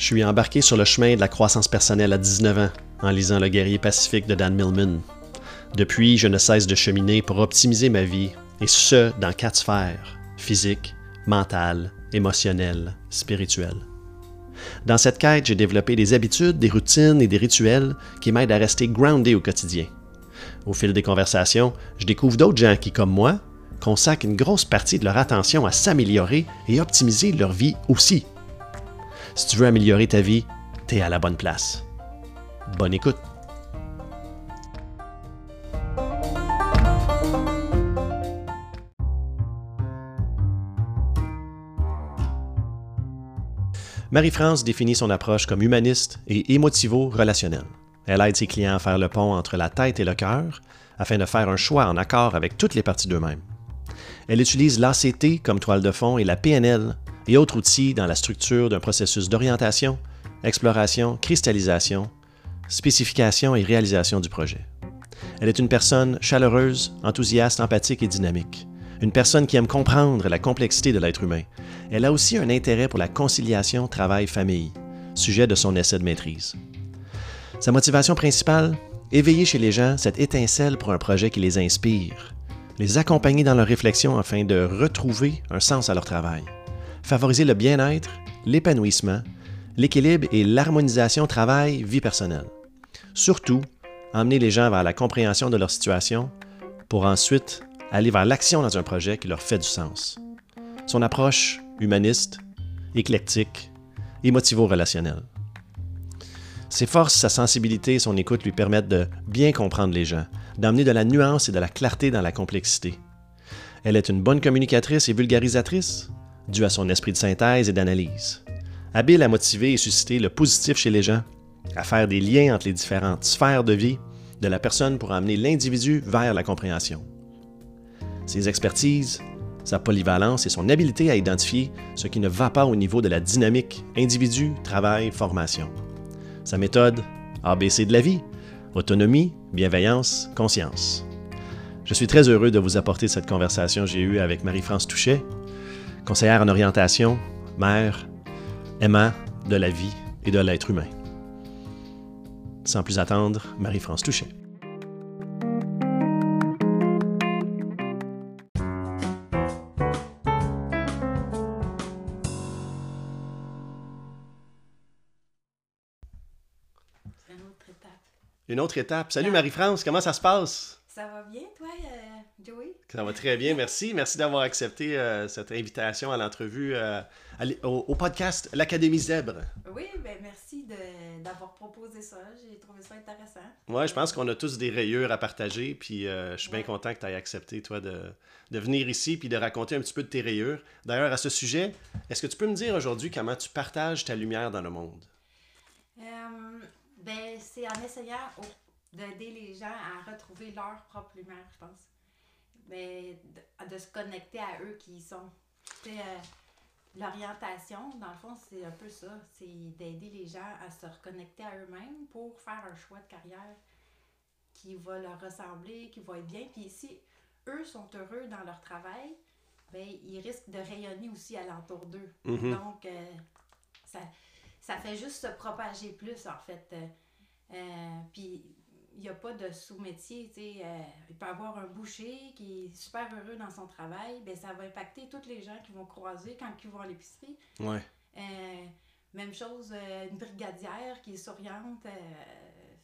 Je suis embarqué sur le chemin de la croissance personnelle à 19 ans en lisant Le guerrier pacifique de Dan Millman. Depuis, je ne cesse de cheminer pour optimiser ma vie, et ce, dans quatre sphères physique, mentale, émotionnelle, spirituelle. Dans cette quête, j'ai développé des habitudes, des routines et des rituels qui m'aident à rester groundé au quotidien. Au fil des conversations, je découvre d'autres gens qui, comme moi, consacrent une grosse partie de leur attention à s'améliorer et optimiser leur vie aussi. Si tu veux améliorer ta vie, t'es à la bonne place. Bonne écoute. Marie-France définit son approche comme humaniste et émotivo-relationnelle. Elle aide ses clients à faire le pont entre la tête et le cœur afin de faire un choix en accord avec toutes les parties d'eux-mêmes. Elle utilise l'ACT comme toile de fond et la PNL et autres outils dans la structure d'un processus d'orientation, exploration, cristallisation, spécification et réalisation du projet. Elle est une personne chaleureuse, enthousiaste, empathique et dynamique. Une personne qui aime comprendre la complexité de l'être humain. Elle a aussi un intérêt pour la conciliation travail-famille, sujet de son essai de maîtrise. Sa motivation principale Éveiller chez les gens cette étincelle pour un projet qui les inspire, les accompagner dans leur réflexion afin de retrouver un sens à leur travail, favoriser le bien-être, l'épanouissement, l'équilibre et l'harmonisation travail-vie personnelle. Surtout, emmener les gens vers la compréhension de leur situation pour ensuite aller vers l'action dans un projet qui leur fait du sens. Son approche humaniste, éclectique, émotivo-relationnelle. Ses forces, sa sensibilité et son écoute lui permettent de bien comprendre les gens, d'amener de la nuance et de la clarté dans la complexité. Elle est une bonne communicatrice et vulgarisatrice, due à son esprit de synthèse et d'analyse. Habile à motiver et susciter le positif chez les gens, à faire des liens entre les différentes sphères de vie de la personne pour amener l'individu vers la compréhension. Ses expertises, sa polyvalence et son habileté à identifier ce qui ne va pas au niveau de la dynamique individu, travail, formation. Sa méthode, ABC de la vie, autonomie, bienveillance, conscience. Je suis très heureux de vous apporter cette conversation que j'ai eue avec Marie-France Touchet, conseillère en orientation, mère, aimant de la vie et de l'être humain. Sans plus attendre, Marie-France Touchet. Une autre étape. Salut Marie-France, comment ça se passe? Ça va bien, toi, euh? Ça va très bien, merci. Merci d'avoir accepté euh, cette invitation à l'entrevue euh, au, podcast L'Académie Zèbre. Oui, ben merci d'avoir proposé ça. J'ai trouvé ça intéressant. Oui, je pense qu'on a tous des rayures à partager, puis je suis bien content que tu aies accepté, toi, de, de, venir ici puis de raconter un petit peu de tes rayures. D'ailleurs, à ce sujet, est-ce que tu peux me dire aujourd'hui comment tu partages ta lumière dans le monde? Ben, c'est en essayant d'aider les gens à retrouver leur propre lumière, je pense. Ben, de, se connecter à eux qui sont. Euh, l'orientation, dans le fond, c'est un peu ça. C'est d'aider les gens à se reconnecter à eux-mêmes pour faire un choix de carrière qui va leur ressembler, qui va être bien. Puis si eux sont heureux dans leur travail, ben, ils risquent de rayonner aussi alentour d'eux. Mm-hmm. Donc, euh, ça ça fait juste se propager plus, en fait. Euh, puis, il n'y a pas de sous-métier, tu sais. Euh, il peut avoir un boucher qui est super heureux dans son travail, ben ça va impacter tous les gens qui vont croiser quand ils vont à l'épicerie. Ouais. même chose, une brigadière qui est souriante.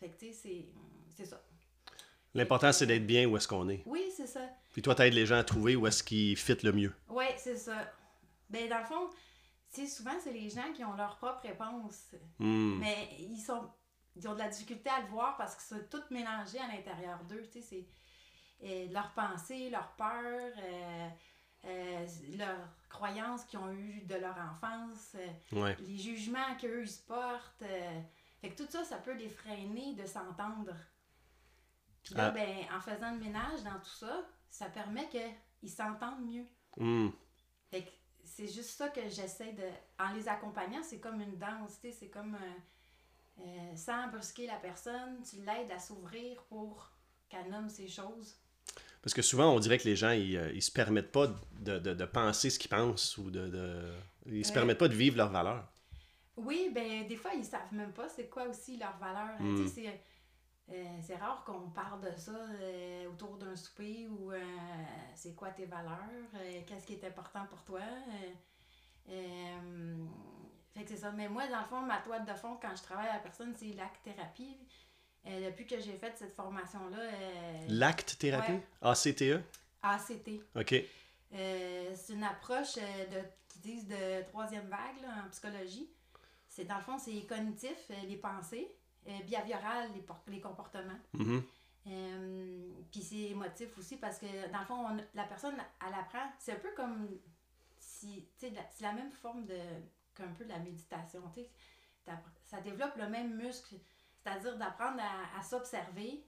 fait que, tu sais, c'est ça. L'important, c'est d'être bien où est-ce qu'on est. Oui, c'est ça. Puis toi, tu aides les gens à trouver où est-ce qu'ils fit le mieux. Oui, c'est ça. Ben, dans le fond, souvent, c'est les gens qui ont leur propre réponse. Hmm. Mais ils sont ils ont de la difficulté à le voir parce que c'est tout mélangé à l'intérieur d'eux. Tu sais, c'est euh, leurs pensées, leurs peurs, euh, euh, leurs croyances qu'ils ont eues de leur enfance, les jugements qu'eux ils se portent. fait que tout ça, ça peut les freiner de s'entendre. Puis là, ah. ben, en faisant le ménage dans tout ça, ça permet qu'ils s'entendent mieux. Hmm. Fait que c'est juste ça que j'essaie de. En les accompagnant, c'est comme une danse, c'est comme. Euh, sans brusquer la personne, tu l'aides à s'ouvrir pour qu'elle nomme ses choses. Parce que souvent, on dirait que les gens, ils, euh, ils se permettent pas de, de, de penser ce qu'ils pensent ou de. de... Ils se permettent pas de vivre leurs valeurs. Oui, ben des fois, ils savent même pas c'est quoi aussi leur valeur. Mm. Tu sais, c'est, euh, rare qu'on parle de ça euh, autour d'un souper ou euh, c'est quoi tes valeurs, euh, qu'est-ce qui est important pour toi. Fait que c'est ça. Mais moi, dans le fond, ma toile de fond, quand je travaille à la personne, c'est l'acte-thérapie. Euh, depuis que j'ai fait cette formation-là, euh, L'acte thérapie? Ouais. ACTE? ACT. OK. Euh, c'est une approche de, qui disent de troisième vague là, en psychologie. C'est dans le fond, c'est cognitif, les pensées, behavioral, les, les comportements. Mhm. Euh, Puis c'est émotif aussi parce que dans le fond, on- la personne, elle apprend. C'est un peu comme si, la- c'est la même forme de qu'un peu de la méditation. tu sais. T'appr- Ça développe le même muscle, c'est-à-dire d'apprendre à, à s'observer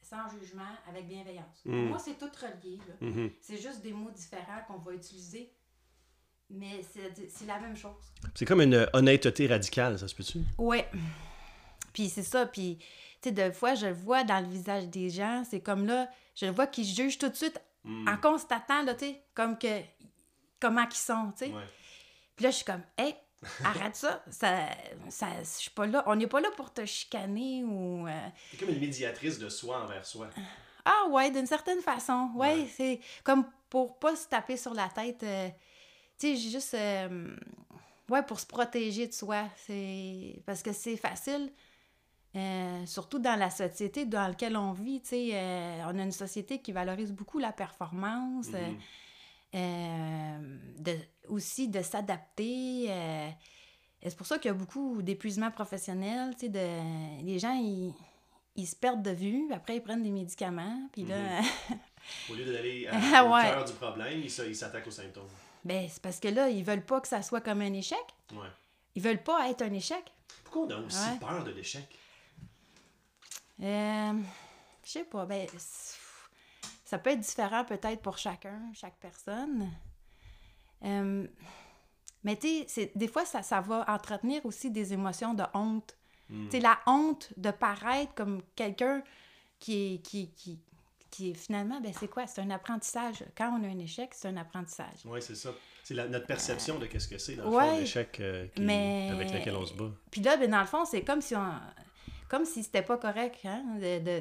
sans jugement, avec bienveillance. Pour Mm. moi, c'est tout relié. Mhm. C'est juste des mots différents qu'on va utiliser. Mais c'est la même chose. C'est comme une honnêteté radicale, ça se peut-tu? Ouais. Puis c'est ça. Puis, tu sais, des fois, je le vois dans le visage des gens. C'est comme là, je le vois qu'ils jugent tout de suite Mm. en constatant, là, tu sais, comme que. Comment qu'ils sont, tu sais. Ouais. Puis là, je suis comme, hey, arrête ça. ça, ça je suis pas là. On n'est pas là pour te chicaner ou. euh, C'est comme une médiatrice de soi envers soi. Ah ouais, d'une certaine façon. Ouais, Ouais. c'est comme pour pas se taper sur la tête. euh, tu sais, juste. euh, ouais, pour se protéger de soi. C'est parce que c'est facile. euh, surtout dans la société dans laquelle on vit, tu sais, euh, on a une société qui valorise beaucoup la performance, euh, Mhm. euh, de, aussi de s'adapter. euh, c'est pour ça qu'il y a beaucoup d'épuisement professionnel, de, les gens, ils, ils se perdent de vue, après ils prennent des médicaments, puis là, Au lieu d'aller Ah à- ouais. cœur du problème, il s- il s'attaque aux symptômes. ben c'est parce que là, ils veulent pas que ça soit comme un échec. Ouais. Ils veulent pas être un échec. Pourquoi on a aussi Ouais. peur de l'échec? Euh, je sais pas, ben, ça peut être différent peut-être pour chacun, chaque personne. Euh, mais tu sais, des fois, ça, ça va entretenir aussi des émotions de honte. Mm. Tu sais, la honte de paraître comme quelqu'un qui est, qui, qui, qui est finalement, ben c'est quoi? C'est un apprentissage. Quand on a un échec, c'est un apprentissage. Oui, c'est ça. C'est notre perception de qu'est-ce que c'est, dans le Ouais. fond, l'échec euh, Mais- avec lequel on se bat. Puis là, ben, dans le fond, c'est comme si on. Comme si c'était pas correct, hein, de,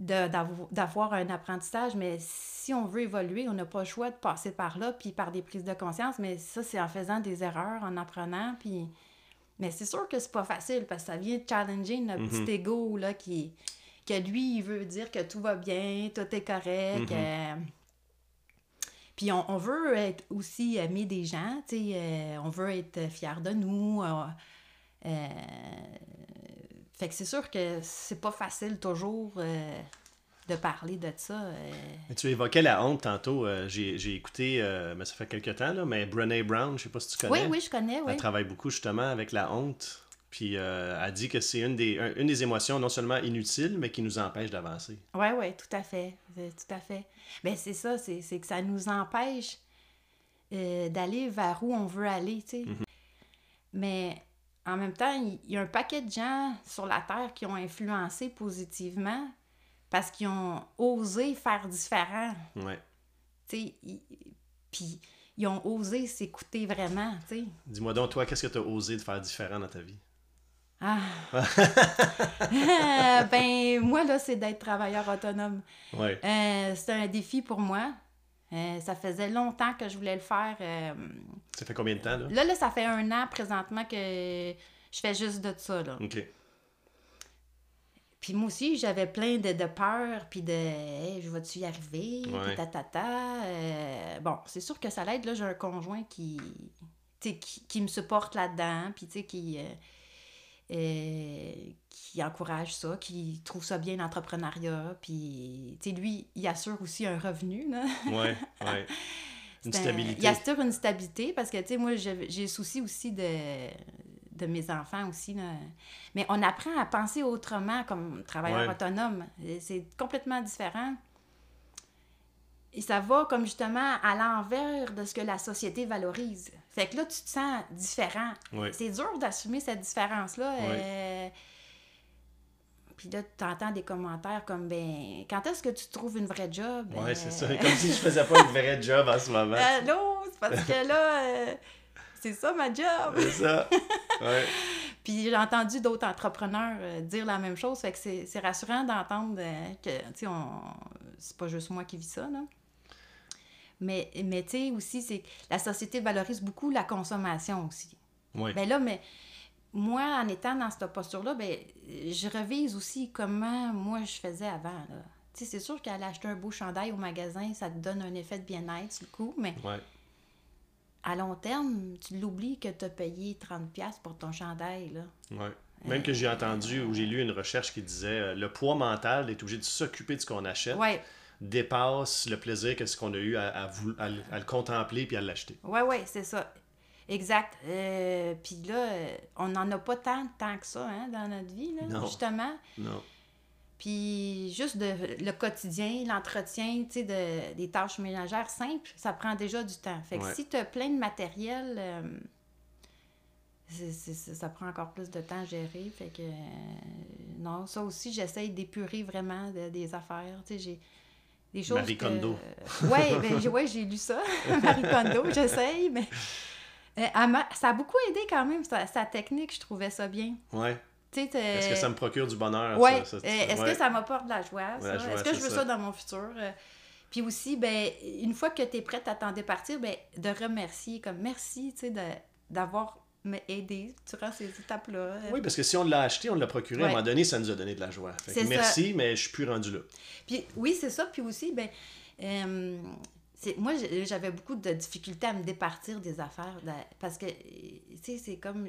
d'avoir un apprentissage, mais si on veut évoluer, on n'a pas le choix de passer par là, puis par des prises de conscience, mais ça, c'est en faisant des erreurs, en apprenant, puis... Mais c'est sûr que c'est pas facile, parce que ça vient challenger notre Mhm. petit ego, là, qui... que lui, il veut dire que tout va bien, tout est correct, euh, puis on, on veut être aussi aimé des gens, tu sais, euh, on veut être fier de nous. euh, euh, fait que c'est sûr que c'est pas facile toujours euh, de parler de ça. euh. Mais Tu évoquais la honte tantôt. euh, j'ai, écouté, mais ça fait quelques temps, là, mais Brené Brown, je sais pas si tu connais. Oui, oui, je connais, oui. Elle travaille beaucoup justement avec la honte. Puis euh, elle dit que c'est une des, un- une des émotions non seulement inutiles, mais qui nous empêche d'avancer. Oui, oui, tout à fait. Tout à fait. Ben, c'est ça, c'est que ça nous empêche d'aller vers où on veut aller, tu sais. Mais en même temps, il y, a un paquet de gens sur la Terre qui ont influencé positivement parce qu'ils ont osé faire différent, Ouais. tu sais. ils- Puis ils ont osé s'écouter vraiment, tu sais. Dis-moi donc, toi, qu'est-ce que tu as osé de faire différent dans ta vie? Ah. ben, moi, là, c'est d'être travailleur autonome. Ouais. Euh, c'est un défi pour moi. Euh, ça faisait longtemps que je voulais le faire. euh, Ça fait combien de temps, là? Là, là, ça fait un an présentement que je fais juste de ça. Là. OK. Puis moi aussi, j'avais plein de, de peur, puis de hey, je vais-tu y arriver, Ouais. Euh, bon, c'est sûr que ça l'aide. Là, j'ai un conjoint qui, qui, qui me supporte là-dedans, puis tu sais, qui, euh, qui encourage ça, qui trouve ça bien l'entrepreneuriat, puis tu sais, lui, il assure aussi un revenu, là. Ouais, ouais. Une un- stabilité. Il assure une stabilité parce que, tu sais, moi, j'ai souci aussi de, de mes enfants aussi. là. Mais on apprend à penser autrement comme travailleur Ouais. autonome. C'est complètement différent. Et ça va comme justement à l'envers de ce que la société valorise. Fait que là, tu te sens différent. Ouais. C'est dur d'assumer cette différence-là. euh, Puis là, tu entends des commentaires comme, ben, quand est-ce que tu trouves une vraie job? Ouais, c'est Euh, ça. Comme si je faisais pas une vraie job en ce moment. Allô? C'est parce que là, euh, c'est ça ma job. C'est ça. Ouais. Puis j'ai entendu d'autres entrepreneurs euh, dire la même chose. Fait que c'est c'est rassurant d'entendre euh, que, tu sais, on... c'est pas juste moi qui vis ça, là. Mais, mais tu sais, aussi, c'est la société valorise beaucoup la consommation aussi. Ouais. Ben là, mais moi, en étant dans cette posture-là, ben, je revise aussi comment moi je faisais avant. Tu sais, c'est sûr qu'aller acheter un beau chandail au magasin, ça te donne un effet de bien-être sur le coup, mais Ouais. à long terme, tu l'oublies que tu as payé 30$ pour ton chandail. Là. Ouais. Même que j'ai entendu ou j'ai lu une recherche qui disait euh, le poids mental d'être obligé de s'occuper de ce qu'on achète Ouais, dépasse le plaisir que ce qu'on a eu à, à à le- à le contempler puis à l'acheter. ouais, ouais, c'est ça. Exact. Euh, Puis là, euh, on n'en a pas tant, tant que ça hein, dans notre vie, là, Non. justement. Non. Puis juste de, le quotidien, l'entretien, tu sais, de, des tâches ménagères simples, ça prend déjà du temps. Fait que Ouais. si tu as plein de matériel, euh, ça prend encore plus de temps à gérer. Fait que, euh, non, ça aussi, j'essaye d'épurer vraiment de- des affaires. Tu sais, j'ai des choses Marie que- Kondo. Ouais, ben, j'ai- ouais, j'ai lu ça, Marie Kondo, j'essaye, mais... euh, ça a beaucoup aidé quand même, sa, sa technique, je trouvais ça bien. Ouais. Est-ce que ça me procure du bonheur? Ouais. ça, ça, Euh, Est-ce ouais. que ça m'apporte de la joie, Est-ce que je veux ça. dans mon futur? Euh, Puis aussi, ben, une fois que tu es prête à t'en départir, ben, de remercier, comme merci, d'avoir me aidé durant ces étapes-là. Oui, parce que si on l'a acheté, on l'a procuré, à un moment donné, ça nous a donné de la joie. Fait que C'est ça. merci, mais je suis plus rendu là. Puis oui, c'est ça. Puis aussi, ben, euh, moi, j'avais beaucoup de difficultés à me départir des affaires. de- parce que, tu sais, c'est comme.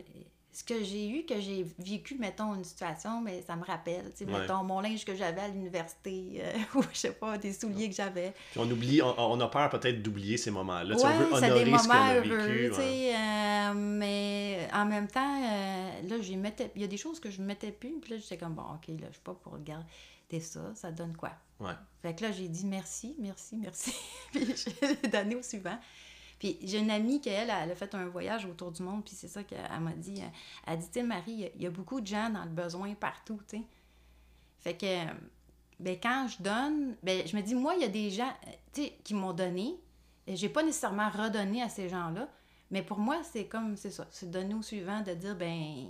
Ce que j'ai eu, que j'ai vécu, mettons, une situation, mais ça me rappelle. Tu sais, Ouais. mettons, mon linge que j'avais à l'université, euh, ou je sais pas, des souliers que j'avais. Puis on oublie, on, on a peur peut-être d'oublier ces moments-là. Ouais, on veut c'est honorer des ce qu'on moments a heureux, vécu. ouais. sais, euh, mais en même temps, euh, là, j'y mettais, il y a des choses que je ne mettais plus, puis là, j'étais comme, bon, OK, là, je suis pas pour regarder ça, ça donne quoi? Ouais. Fait que là, j'ai dit merci, merci, merci, puis j'ai donné au suivant. Puis j'ai une amie qui, elle, elle a fait un voyage autour du monde, puis c'est ça qu'elle m'a dit. euh, Elle dit, tu Marie, il y a- y, a beaucoup de gens dans le besoin partout, tu sais. Fait que, euh, ben, quand je donne, ben, je me dis, moi, il y a des gens, euh, tu sais, qui m'ont donné. Et j'ai pas nécessairement redonné à ces gens-là, mais pour moi, c'est comme, c'est ça, c'est donner au suivant, de dire, ben,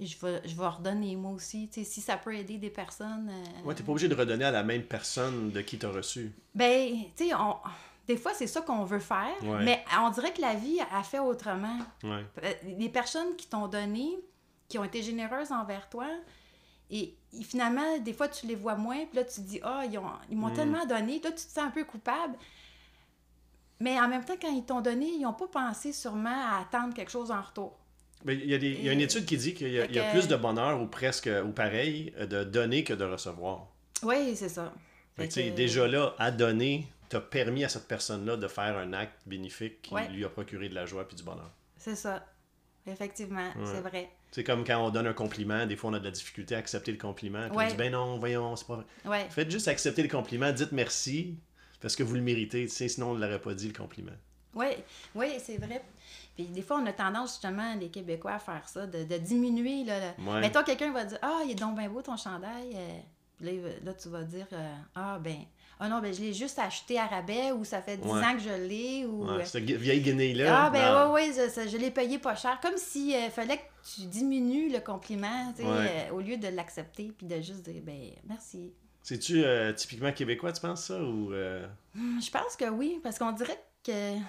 je vais, je vais redonner moi aussi. Tu sais, si ça peut aider des personnes. euh, Ouais, t'es pas obligé de redonner à la même personne de qui t'as reçu. ben, tu sais, on... des fois, c'est ça qu'on veut faire, Ouais. mais on dirait que la vie a fait autrement. Ouais. Euh, Les personnes qui t'ont donné, qui ont été généreuses envers toi, et, et finalement, des fois, tu les vois moins, puis là, tu te dis, ah, ils, ont- ils m'ont Mm. tellement donné, toi, tu te sens un peu coupable. Mais en même temps, quand ils t'ont donné, ils n'ont pas pensé sûrement à attendre quelque chose en retour. Il y, a des- il y a une étude qui dit qu'il y a, y plus de bonheur ou presque ou pareil euh, de donner que de recevoir. Oui, c'est ça. Que- déjà là, à donner, permis à cette personne-là de faire un acte bénéfique qui Ouais. lui a procuré de la joie puis du bonheur. C'est ça. Effectivement, c'est vrai. C'est comme quand on donne un compliment, des fois on a de la difficulté à accepter le compliment. Puis Ouais. on dit ben non, voyons, c'est pas vrai. Faites juste accepter le compliment, dites merci parce que vous le méritez, sinon on ne l'aurait pas dit le compliment. Oui, oui, c'est vrai. Puis des fois, on a tendance justement, les Québécois, à faire ça, de, de diminuer. Là, le-. Mettons, quelqu'un va dire Ah, il est donc bien beau ton chandail. euh. Puis là, tu vas dire euh, Ah, ben, ah non, ben, je l'ai juste acheté à rabais ou ça fait 10 Ouais. ans que je l'ai. Ou, Ouais, euh, cette gu- vieille guinée-là. ah, ben, ouais, ouais, je, je l'ai payé pas cher. Comme si euh, fallait que tu diminues le compliment, tu sais, euh, au lieu de l'accepter puis de juste dire Ben, merci. C'est-tu euh, typiquement québécois, tu penses ça ou Hum, Je pense que oui, parce qu'on dirait que, tu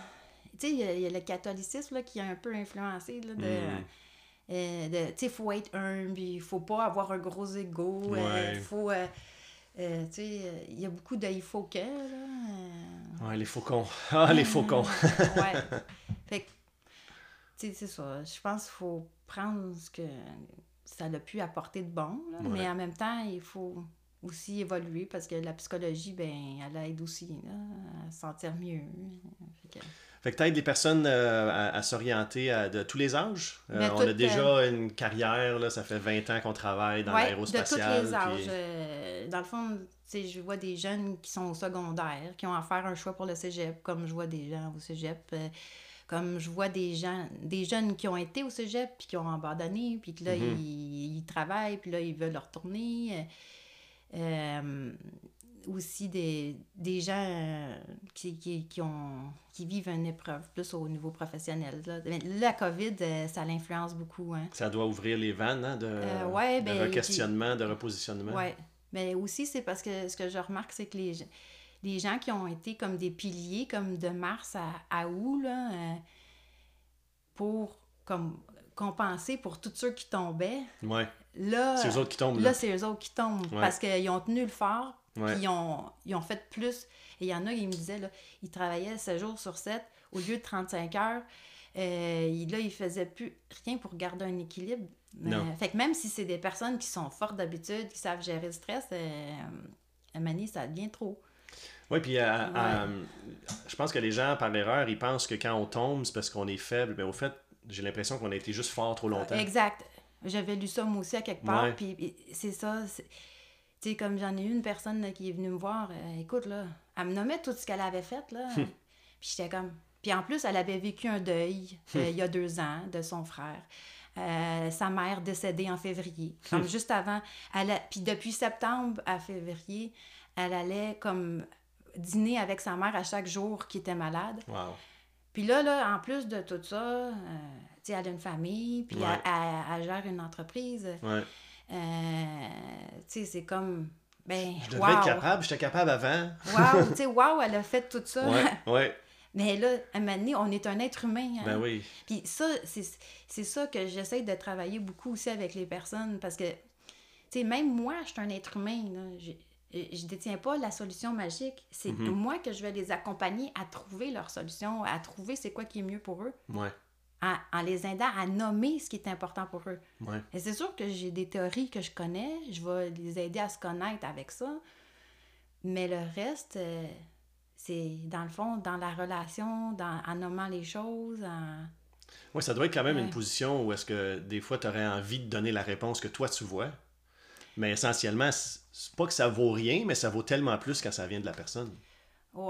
sais, il y a- il y, a le catholicisme là, qui a un peu influencé, là, de, Mm. euh, de- tu sais, il faut être humble, il faut pas avoir un gros ego, Ouais. il faut, euh, euh, tu sais, il y a beaucoup de que, là. euh. Ouais, les faucons. Ah, les faucons. ouais. Fait que, tu sais, c'est ça. Je pense qu'il faut prendre ce que ça a pu apporter de bon, là, Ouais. mais en même temps, il faut aussi évoluer parce que la psychologie, ben, elle aide aussi là, à se sentir mieux. Fait que- Fait que t'aides les personnes euh, à, à s'orienter de tous les âges. Euh, on a déjà une carrière, là, ça fait 20 ans qu'on travaille dans Ouais, de l'aérospatial. tous les âges. puis- Euh, dans le fond, je vois des jeunes qui sont au secondaire, qui ont à faire un choix pour le cégep, comme je vois des gens au cégep. euh, comme je vois des gens, des jeunes qui ont été au cégep, puis qui ont abandonné, puis que là, Mhm. ils, ils travaillent, puis là, ils veulent retourner. Euh, euh, aussi des, des gens euh, qui, qui, qui, ont, qui vivent une épreuve plus au niveau professionnel. Là. Mais la COVID, euh, ça l'influence beaucoup. Hein. Ça doit ouvrir les vannes hein, de, Euh, ouais, de ben, requestionnement, de repositionnement. Oui. Mais aussi, c'est parce que ce que je remarque, c'est que les, les gens qui ont été comme des piliers, comme de mars à, à août, là, euh, pour comme compenser pour tous ceux qui tombaient, Ouais. là, C'est eux autres qui tombent. Là. là c'est eux autres qui tombent. Ouais. Parce qu'ils ont tenu le fort, Ouais. puis ils ont, ils ont fait plus. Et il y en a, ils me disaient, là, ils travaillaient 7 jours sur 7 au lieu de 35 heures. Euh, il- là, ils faisaient plus rien pour garder un équilibre. Euh, fait que même si c'est des personnes qui sont fortes d'habitude, qui savent gérer le stress, euh, à donné, ça devient trop. Oui, puis à- à- je pense que les gens, par l'erreur, ils pensent que quand on tombe, c'est parce qu'on est faible. Mais au fait, j'ai l'impression qu'on a été juste fort trop longtemps. Exact. J'avais lu ça moi aussi à quelque part, Ouais. puis c'est ça. Tu sais, comme j'en ai eu une personne là, qui est venue me voir, euh, écoute, là, elle me nommait tout ce qu'elle avait fait, là. Hum. puis j'étais comme... Puis en plus, elle avait vécu un deuil euh, il y a deux ans de son frère. Euh, sa mère décédée en février. Comme Hum. juste avant. Elle a- Puis depuis septembre à février, elle allait comme dîner avec sa mère à chaque jour qui était malade. Wow. Puis là, là, en plus de tout ça, euh, tu sais, elle a une famille, puis Ouais. elle, elle- elle gère une entreprise. Ouais. Euh, tu sais, c'est comme, ben, Je devrais être capable, j'étais capable avant. Wow! tu sais, wow, elle a fait tout ça. Ouais, ouais. Mais là, à un moment donné, on est un être humain. hein. Ben oui. Puis ça, c'est ça que j'essaie de travailler beaucoup aussi avec les personnes parce que, tu sais, même moi, je suis un être humain. Là. Je, je détiens pas la solution magique. C'est Mhm. moi que je vais les accompagner à trouver leur solution, à trouver c'est quoi qui est mieux pour eux, Ouais. En, en les aidant à nommer ce qui est important pour eux. Ouais. Et c'est sûr que j'ai des théories que je connais, je vais les aider à se connaître avec ça, mais le reste, euh, c'est dans le fond, dans la relation, dans, en nommant les choses, en... Ouais, ça doit être quand même Ouais. une position où est-ce que des fois tu aurais envie de donner la réponse que toi tu vois. Mais essentiellement, c'est pas que ça vaut rien, mais ça vaut tellement plus quand ça vient de la personne. Ben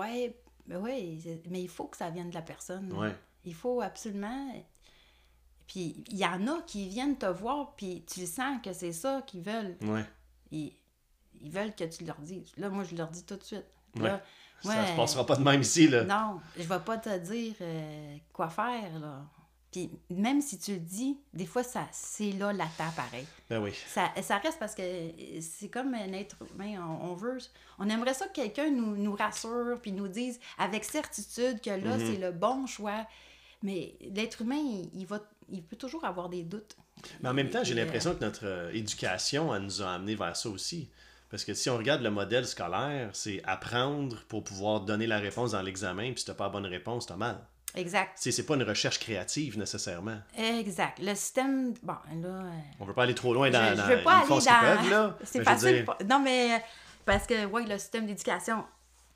ouais, mais il faut que ça vienne de la personne. Ouais. Il faut absolument. Puis il y en a qui viennent te voir, puis tu sens que c'est ça qu'ils veulent. Ouais. Ils, ils veulent que tu leur dises. Là, moi, je leur dis tout de suite. Ouais. Là, Ça ouais, se passera pas de même ici, là. Non, je vais pas te dire euh, quoi faire, là. Puis même si tu le dis, des fois, ça c'est là latent pareil. Ben oui. Ça, ça reste parce que c'est comme un être humain. On, on veut. On aimerait ça que quelqu'un nous, nous rassure puis nous dise avec certitude que là, Mhm. c'est le bon choix. Mais l'être humain, il, il va, il peut toujours avoir des doutes. Mais en même temps, j'ai euh, l'impression que notre euh, éducation, elle nous a amené vers ça aussi. Parce que si on regarde le modèle scolaire, c'est apprendre pour pouvoir donner la réponse dans l'examen, puis si t'as pas la bonne réponse, t'as mal. Exact. C'est c'est pas une recherche créative nécessairement. Exact. Le système. Bon, là. euh, On veut pas aller trop loin dans, je, je veux pas aller dans. C'est facile. dire, pas- Non, mais parce que, oui, le système d'éducation,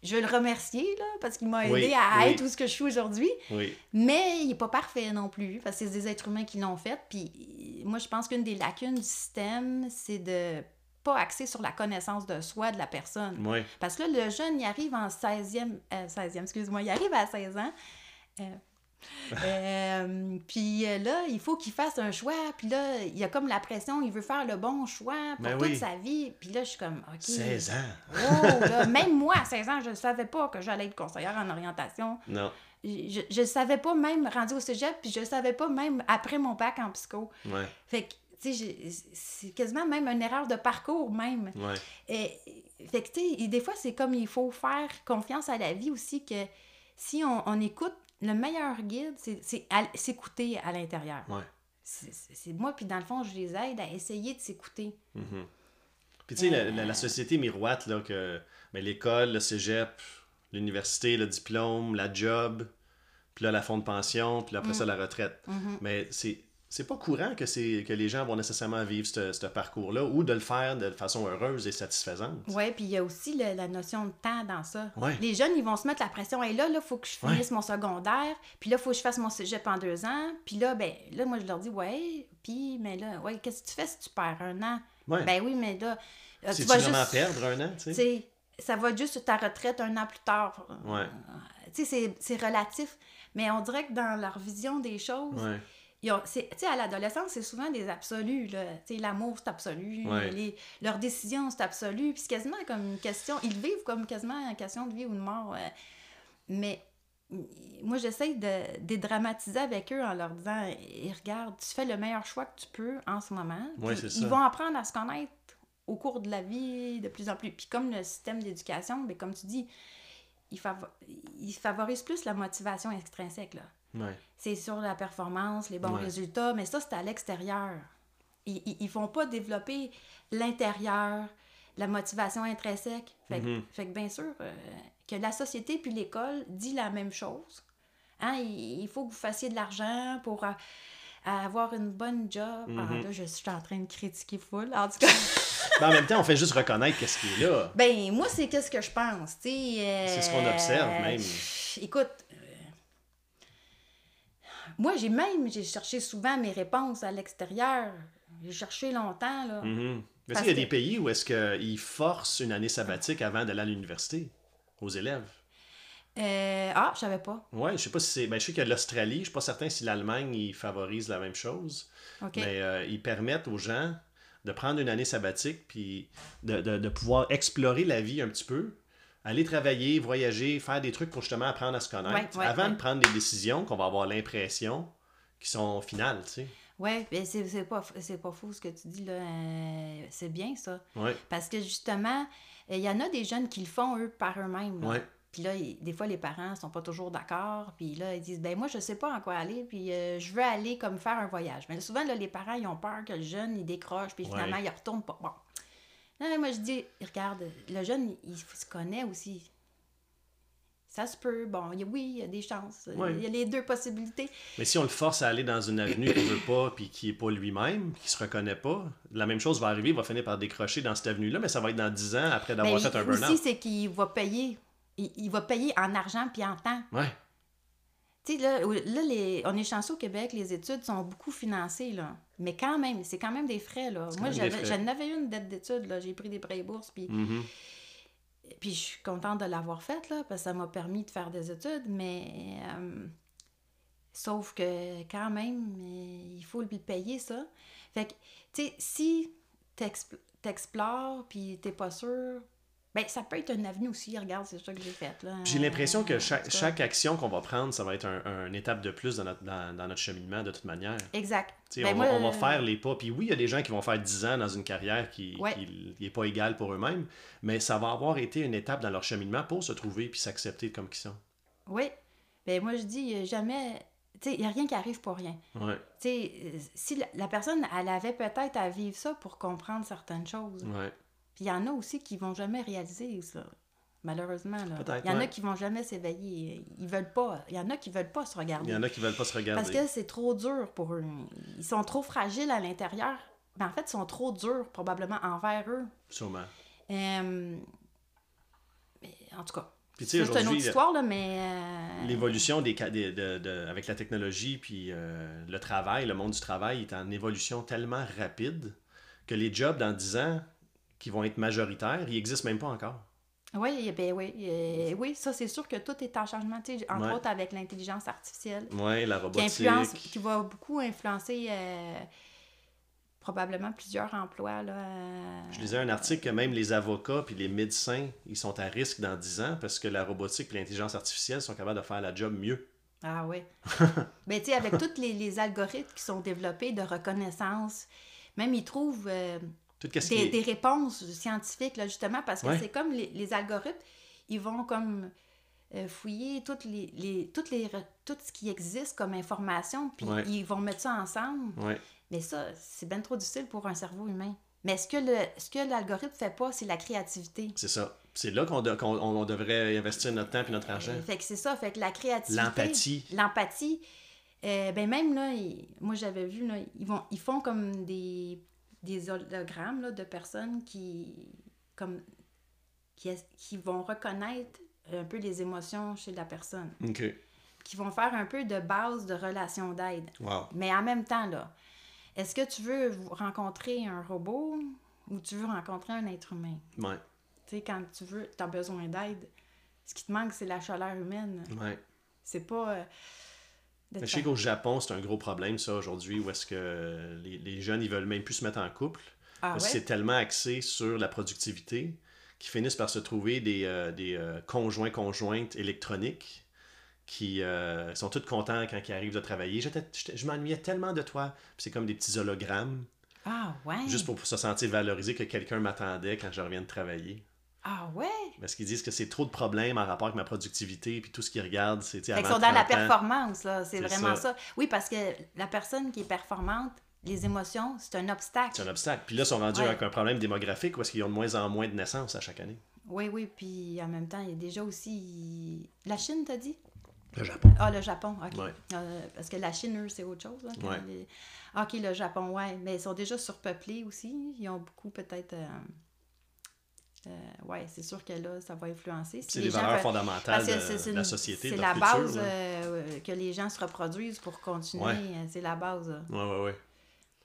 je veux le remercier, là, parce qu'il m'a aidé Oui, à oui. être où ce que je suis aujourd'hui. Oui, Mais il n'est pas parfait non plus, parce que c'est des êtres humains qui l'ont fait. Puis moi, je pense qu'une des lacunes du système, c'est de pas axer sur la connaissance de soi de la personne. Parce que là, le jeune, il arrive en 16e, euh, 16e, excuse-moi, il arrive à 16 ans. euh, euh, puis euh, là, il faut qu'il fasse un choix. Puis là, il y a comme la pression, il veut faire le bon choix pour Ben toute oui. sa vie. Puis là, je suis comme, OK. 16 ans. Oh, là, même moi, à 16 ans, je ne savais pas que j'allais être conseillère en orientation. Non. Je, je savais pas même rendu au cégep, puis je savais pas même après mon bac en psycho. Ouais, Fait que, tu sais, c'est quasiment même une erreur de parcours même. ouais. Et, fait que, tu sais, des fois, c'est comme il faut faire confiance à la vie aussi que si on, on écoute, le meilleur guide, c'est- à- s'écouter à l'intérieur. Ouais. C'est moi, puis dans le fond, je les aide à essayer de s'écouter. Mhm. Puis tu sais, la, la- la société miroite, là, que ben, l'école, le cégep, l'université, le diplôme, la job, puis là, la fonds de pension, puis après ça, la retraite. Mhm. Mais c'est c'est pas courant que, c'est que les gens vont nécessairement vivre ce ce parcours-là ou de le faire de façon heureuse et satisfaisante. Oui, puis il y a aussi le- la notion de temps dans ça. Ouais. Les jeunes, ils vont se mettre la pression. Et là, il faut que je finisse mon secondaire. Puis là, il faut que je fasse mon cégep en deux ans. Puis là, ben, là, moi, je leur dis, ouais, puis, mais là, ouais, qu'est-ce que tu fais si tu perds un an? Ouais. Ben oui, mais là, euh, tu vas vraiment juste. perdre un an, tu sais? ça va juste sur ta retraite un an plus tard. Tu sais, c'est- c'est relatif. Mais on dirait que dans leur vision des choses, Tu sais, à l'adolescence, c'est souvent des absolus. là. Tu sais, L'amour, c'est absolu. Ouais. Les, leurs décisions, c'est absolu. Puis c'est quasiment comme une question. Ils vivent comme quasiment une question de vie ou de mort. euh. Mais moi, j'essaie de dédramatiser avec eux en leur disant Et regarde, tu fais le meilleur choix que tu peux en ce moment. Ouais, ils vont apprendre à se connaître au cours de la vie de plus en plus. Puis comme le système d'éducation, ben, comme tu dis, il, il favorise plus la motivation extrinsèque. Là Ouais. c'est sur la performance, les bons Ouais. résultats, mais ça, c'est à l'extérieur. Ils, ils font pas développer l'intérieur, la motivation intrinsèque. Fait, que- Mhm. fait que bien sûr euh, que la société puis l'école dit la même chose. Hein, il, il faut que vous fassiez de l'argent pour euh, avoir une bonne job. Ah, Mhm. là, je suis en train de critiquer full. En tout cas, Mais en même temps, on fait juste reconnaître qu'est-ce qui est là. ben moi, c'est qu'est-ce que je pense. euh, C'est ce qu'on observe, même. Écoute, euh, moi, j'ai même j'ai cherché souvent mes réponses à l'extérieur. J'ai cherché longtemps, là. Est-ce Parce qu'il y a que- des pays où est-ce qu'ils forcent une année sabbatique avant d'aller à l'université aux élèves? Euh, ah, je savais pas. Ouais, je sais pas si c'est. Ben, je sais qu'il y a l'Australie, je suis pas certain si l'Allemagne ils favorisent la même chose. Mais euh, ils permettent aux gens de prendre une année sabbatique puis de, de- de pouvoir explorer la vie un petit peu, aller travailler, voyager, faire des trucs pour justement apprendre à se connaître Ouais, ouais, avant ouais. de prendre des décisions qu'on va avoir l'impression qui sont finales, tu sais. Ben c'est c'est pas, c'est pas fou ce que tu dis, là. Euh, c'est bien, ça. Ouais, Parce que, justement, il y en a des jeunes qui le font, eux, par eux-mêmes. là. Puis là, il- des fois, les parents sont pas toujours d'accord. Puis là, ils disent, ben moi, je sais pas en quoi aller. Puis euh, je veux aller comme faire un voyage. Mais souvent, là, les parents, ils ont peur que le jeune, il décroche. Puis finalement, il retourne pas. Bon. Non, mais moi, je dis, regarde, le jeune, il, il se connaît aussi. Ça se peut. Bon, il oui, il y a des chances. Il y a les deux possibilités. Mais si on le force à aller dans une avenue qu'il veut pas, puis qui est pas lui-même, qui se reconnaît pas, la même chose va arriver, il va finir par décrocher dans cette avenue-là, mais ça va être dans 10 ans après d'avoir Ben, fait un il- aussi, burn-out. c'est qu'il va payer. Il, il va payer en argent puis en temps. Ouais, Tu sais, là, là les, on est chanceux au Québec, les études sont beaucoup financées, là. Mais quand même, c'est quand même des frais, là. Moi, j'en avais eu une dette d'études. J'ai pris des prêts et bourses, puis, mhm. puis je suis contente de l'avoir faite, là, parce que ça m'a permis de faire des études, mais... euh, sauf que, quand même, il faut le payer, ça. Fait que, tu sais, si t'expl- t'explores, puis t'es pas sûr... Ben, ça peut être une avenue aussi, regarde, c'est ça que j'ai fait, là. J'ai l'impression que chaque, chaque action qu'on va prendre, ça va être un, une étape de plus dans notre, dans, dans notre cheminement, de toute manière. Exact. Ben, on, moi, va, on va euh, faire les pas. Puis oui, il y a des gens qui vont faire 10 ans dans une carrière qui Ouais. n'est pas égale pour eux-mêmes, mais ça va avoir été une étape dans leur cheminement pour se trouver puis s'accepter comme ils sont. Oui. Ben moi, je dis euh, jamais. Tu sais, il n'y a rien qui arrive pour rien. Ouais, Tu sais, euh, si la, la personne, elle avait peut-être à vivre ça pour comprendre certaines choses. ouais. Puis il y en a aussi qui vont jamais réaliser ça. Malheureusement, là. Il y en a qui vont jamais s'éveiller. Ils veulent pas. Il y en a qui veulent pas se Il regarder. y en a qui veulent pas se regarder. Parce que c'est trop dur pour eux. Ils sont trop fragiles à l'intérieur. Mais en fait, ils sont trop durs, probablement, envers eux. Sûrement. Euh, mais en tout cas, c'est une autre histoire, là, mais... euh, l'évolution des, des- de, de- avec la technologie puis euh, le travail, le monde du travail est en évolution tellement rapide que les jobs dans 10 ans qui vont être majoritaires, ils n'existent même pas encore. Oui, ben oui. euh, oui, ça, c'est sûr que tout est en changement, tu sais, entre Ouais. autres avec l'intelligence artificielle, Ouais, la qui robotique. influence, qui va beaucoup influencer euh, probablement plusieurs emplois. Là, euh, Je lisais un article que même les avocats puis les médecins, ils sont à risque dans 10 ans parce que la robotique et l'intelligence artificielle sont capables de faire la job mieux. Ah oui. ben, tu sais, avec tous les, les algorithmes qui sont développés de reconnaissance, même ils trouvent euh, Tout des, est... des réponses scientifiques, là, justement, parce que Ouais. c'est comme les, les algorithmes, ils vont comme euh, fouiller toutes les, les, toutes les, tout ce qui existe comme information, puis Ouais. ils vont mettre ça ensemble. Ouais. Mais ça, c'est bien trop difficile pour un cerveau humain. Mais ce que le, ce que l'algorithme fait pas, c'est la créativité? C'est ça. C'est là qu'on de- qu'on- on devrait investir notre temps et notre argent. Euh, fait que c'est ça, fait que la créativité. L'empathie. L'empathie. euh, ben même là, ils- moi j'avais vu, là, ils, vont, ils font comme des, des hologrammes là, de personnes qui, comme, qui, qui vont reconnaître un peu les émotions chez la personne, qui vont faire un peu de base de relation d'aide. Wow. Mais en même temps, là, est-ce que tu veux rencontrer un robot ou tu veux rencontrer un être humain? Ouais. Tu sais, quand tu veux, tu as besoin d'aide, ce qui te manque, c'est la chaleur humaine. Ouais. C'est pas. euh, je sais qu'au Japon, c'est un gros problème, ça, aujourd'hui, où est-ce que les, les jeunes, ils veulent même plus se mettre en couple. Ah parce que c'est tellement axé sur la productivité qu'ils finissent par se trouver des, euh, des euh, conjoints, conjointes électroniques qui euh, sont tous contents quand ils arrivent de travailler. J'étais- je m'ennuyais tellement de toi. C'est comme des petits hologrammes, Ah ouais? juste pour se sentir valorisé que quelqu'un m'attendait quand je reviens de travailler. Ah ouais? Parce qu'ils disent que c'est trop de problèmes en rapport avec ma productivité, puis tout ce qu'ils regardent, c'est Fait qu'ils sont dans la 30 ans. performance, là. C'est vraiment ça. ça. Oui, parce que la personne qui est performante, les émotions, c'est un obstacle. C'est un obstacle. Puis là, ils sont rendus Ouais. avec un problème démographique où est-ce qu'ils ont de moins en moins de naissances à chaque année. Oui, oui, puis en même temps, il y a déjà aussi... La Chine, t'as dit? Le Japon. Ah, le Japon, OK. Ouais. Euh, parce que la Chine, eux, c'est autre chose. là, Ouais. les- OK, le Japon, ouais. Mais ils sont déjà surpeuplés aussi. Ils ont beaucoup, peut-être... euh, euh, ouais, c'est sûr que là, ça va influencer. Si C'est les les gens valeurs fondamentales de, la société, C'est la culture. base euh, que les gens se reproduisent pour continuer. Ouais. euh, C'est la base.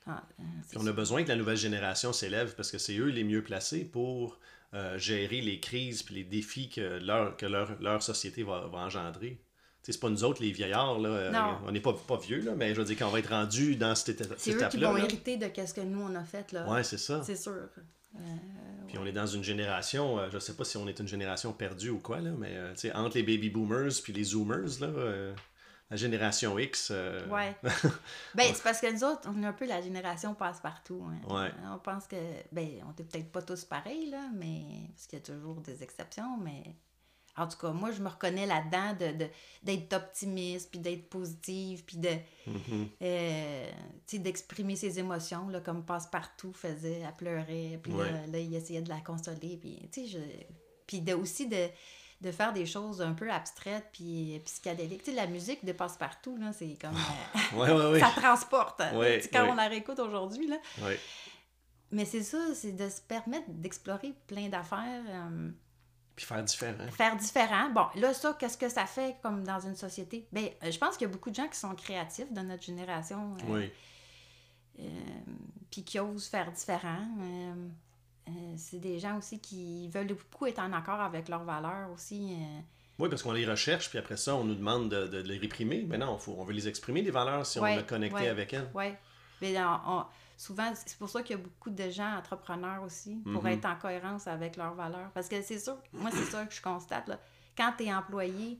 Ah, euh, c'est Puis on a besoin que la nouvelle génération s'élève parce que c'est eux les mieux placés pour euh, gérer les crises puis les défis que leur, que leur, leur société va, va engendrer. C'est pas nous autres, les vieillards, là, Non. on n'est pas, pas vieux, là, mais je veux dire, quand on va être rendu dans cette, éta- C'est eux qui étape-là, vont là, hériter de ce que nous, on a fait. ouais, c'est ça. C'est sûr. Euh, Puis on est dans une génération, euh, je sais pas si on est une génération perdue ou quoi, là, mais euh, entre les baby boomers puis les zoomers, là, euh, la génération X, Ouais. ben, c'est parce que nous autres, on est un peu la génération passe-partout. hein. Ouais. On pense que, ben, on n'est peut-être pas tous pareils, là, mais, parce qu'il y a toujours des exceptions, mais en tout cas, moi, je me reconnais là-dedans de, de- d'être optimiste, puis d'être positive, puis de, mhm. euh, d'exprimer ses émotions, là, comme Passe-Partout faisait, elle pleurait, puis là, Ouais. là, il essayait de la consoler, puis, tu sais, je... puis de, aussi de, de faire des choses un peu abstraites, puis psychédéliques. Tu sais, la musique de Passe-Partout, là, c'est comme... euh, ouais, ouais, ouais. ça transporte. Sais, quand on la réécoute aujourd'hui, là. Mais c'est ça, c'est de se permettre d'explorer plein d'affaires, euh, Puis faire différent. faire différent. Bon, là, ça, qu'est-ce que ça fait comme dans une société? Ben, euh, je pense qu'il y a beaucoup de gens qui sont créatifs dans notre génération. euh, Oui. euh, puis qui osent faire différent. Euh, c'est des gens aussi qui veulent beaucoup être en accord avec leurs valeurs aussi. Oui, parce qu'on les recherche, puis après ça, on nous demande de, de les réprimer. Mais non, faut, on veut les exprimer, les valeurs, si Ouais, on est connecté ouais. avec elles. Ouais. Mais on- on- souvent, c'est pour ça qu'il y a beaucoup de gens entrepreneurs aussi, pour Mhm. être en cohérence avec leurs valeurs. Parce que c'est sûr, moi, c'est ça que je constate. Là. Quand tu es employé,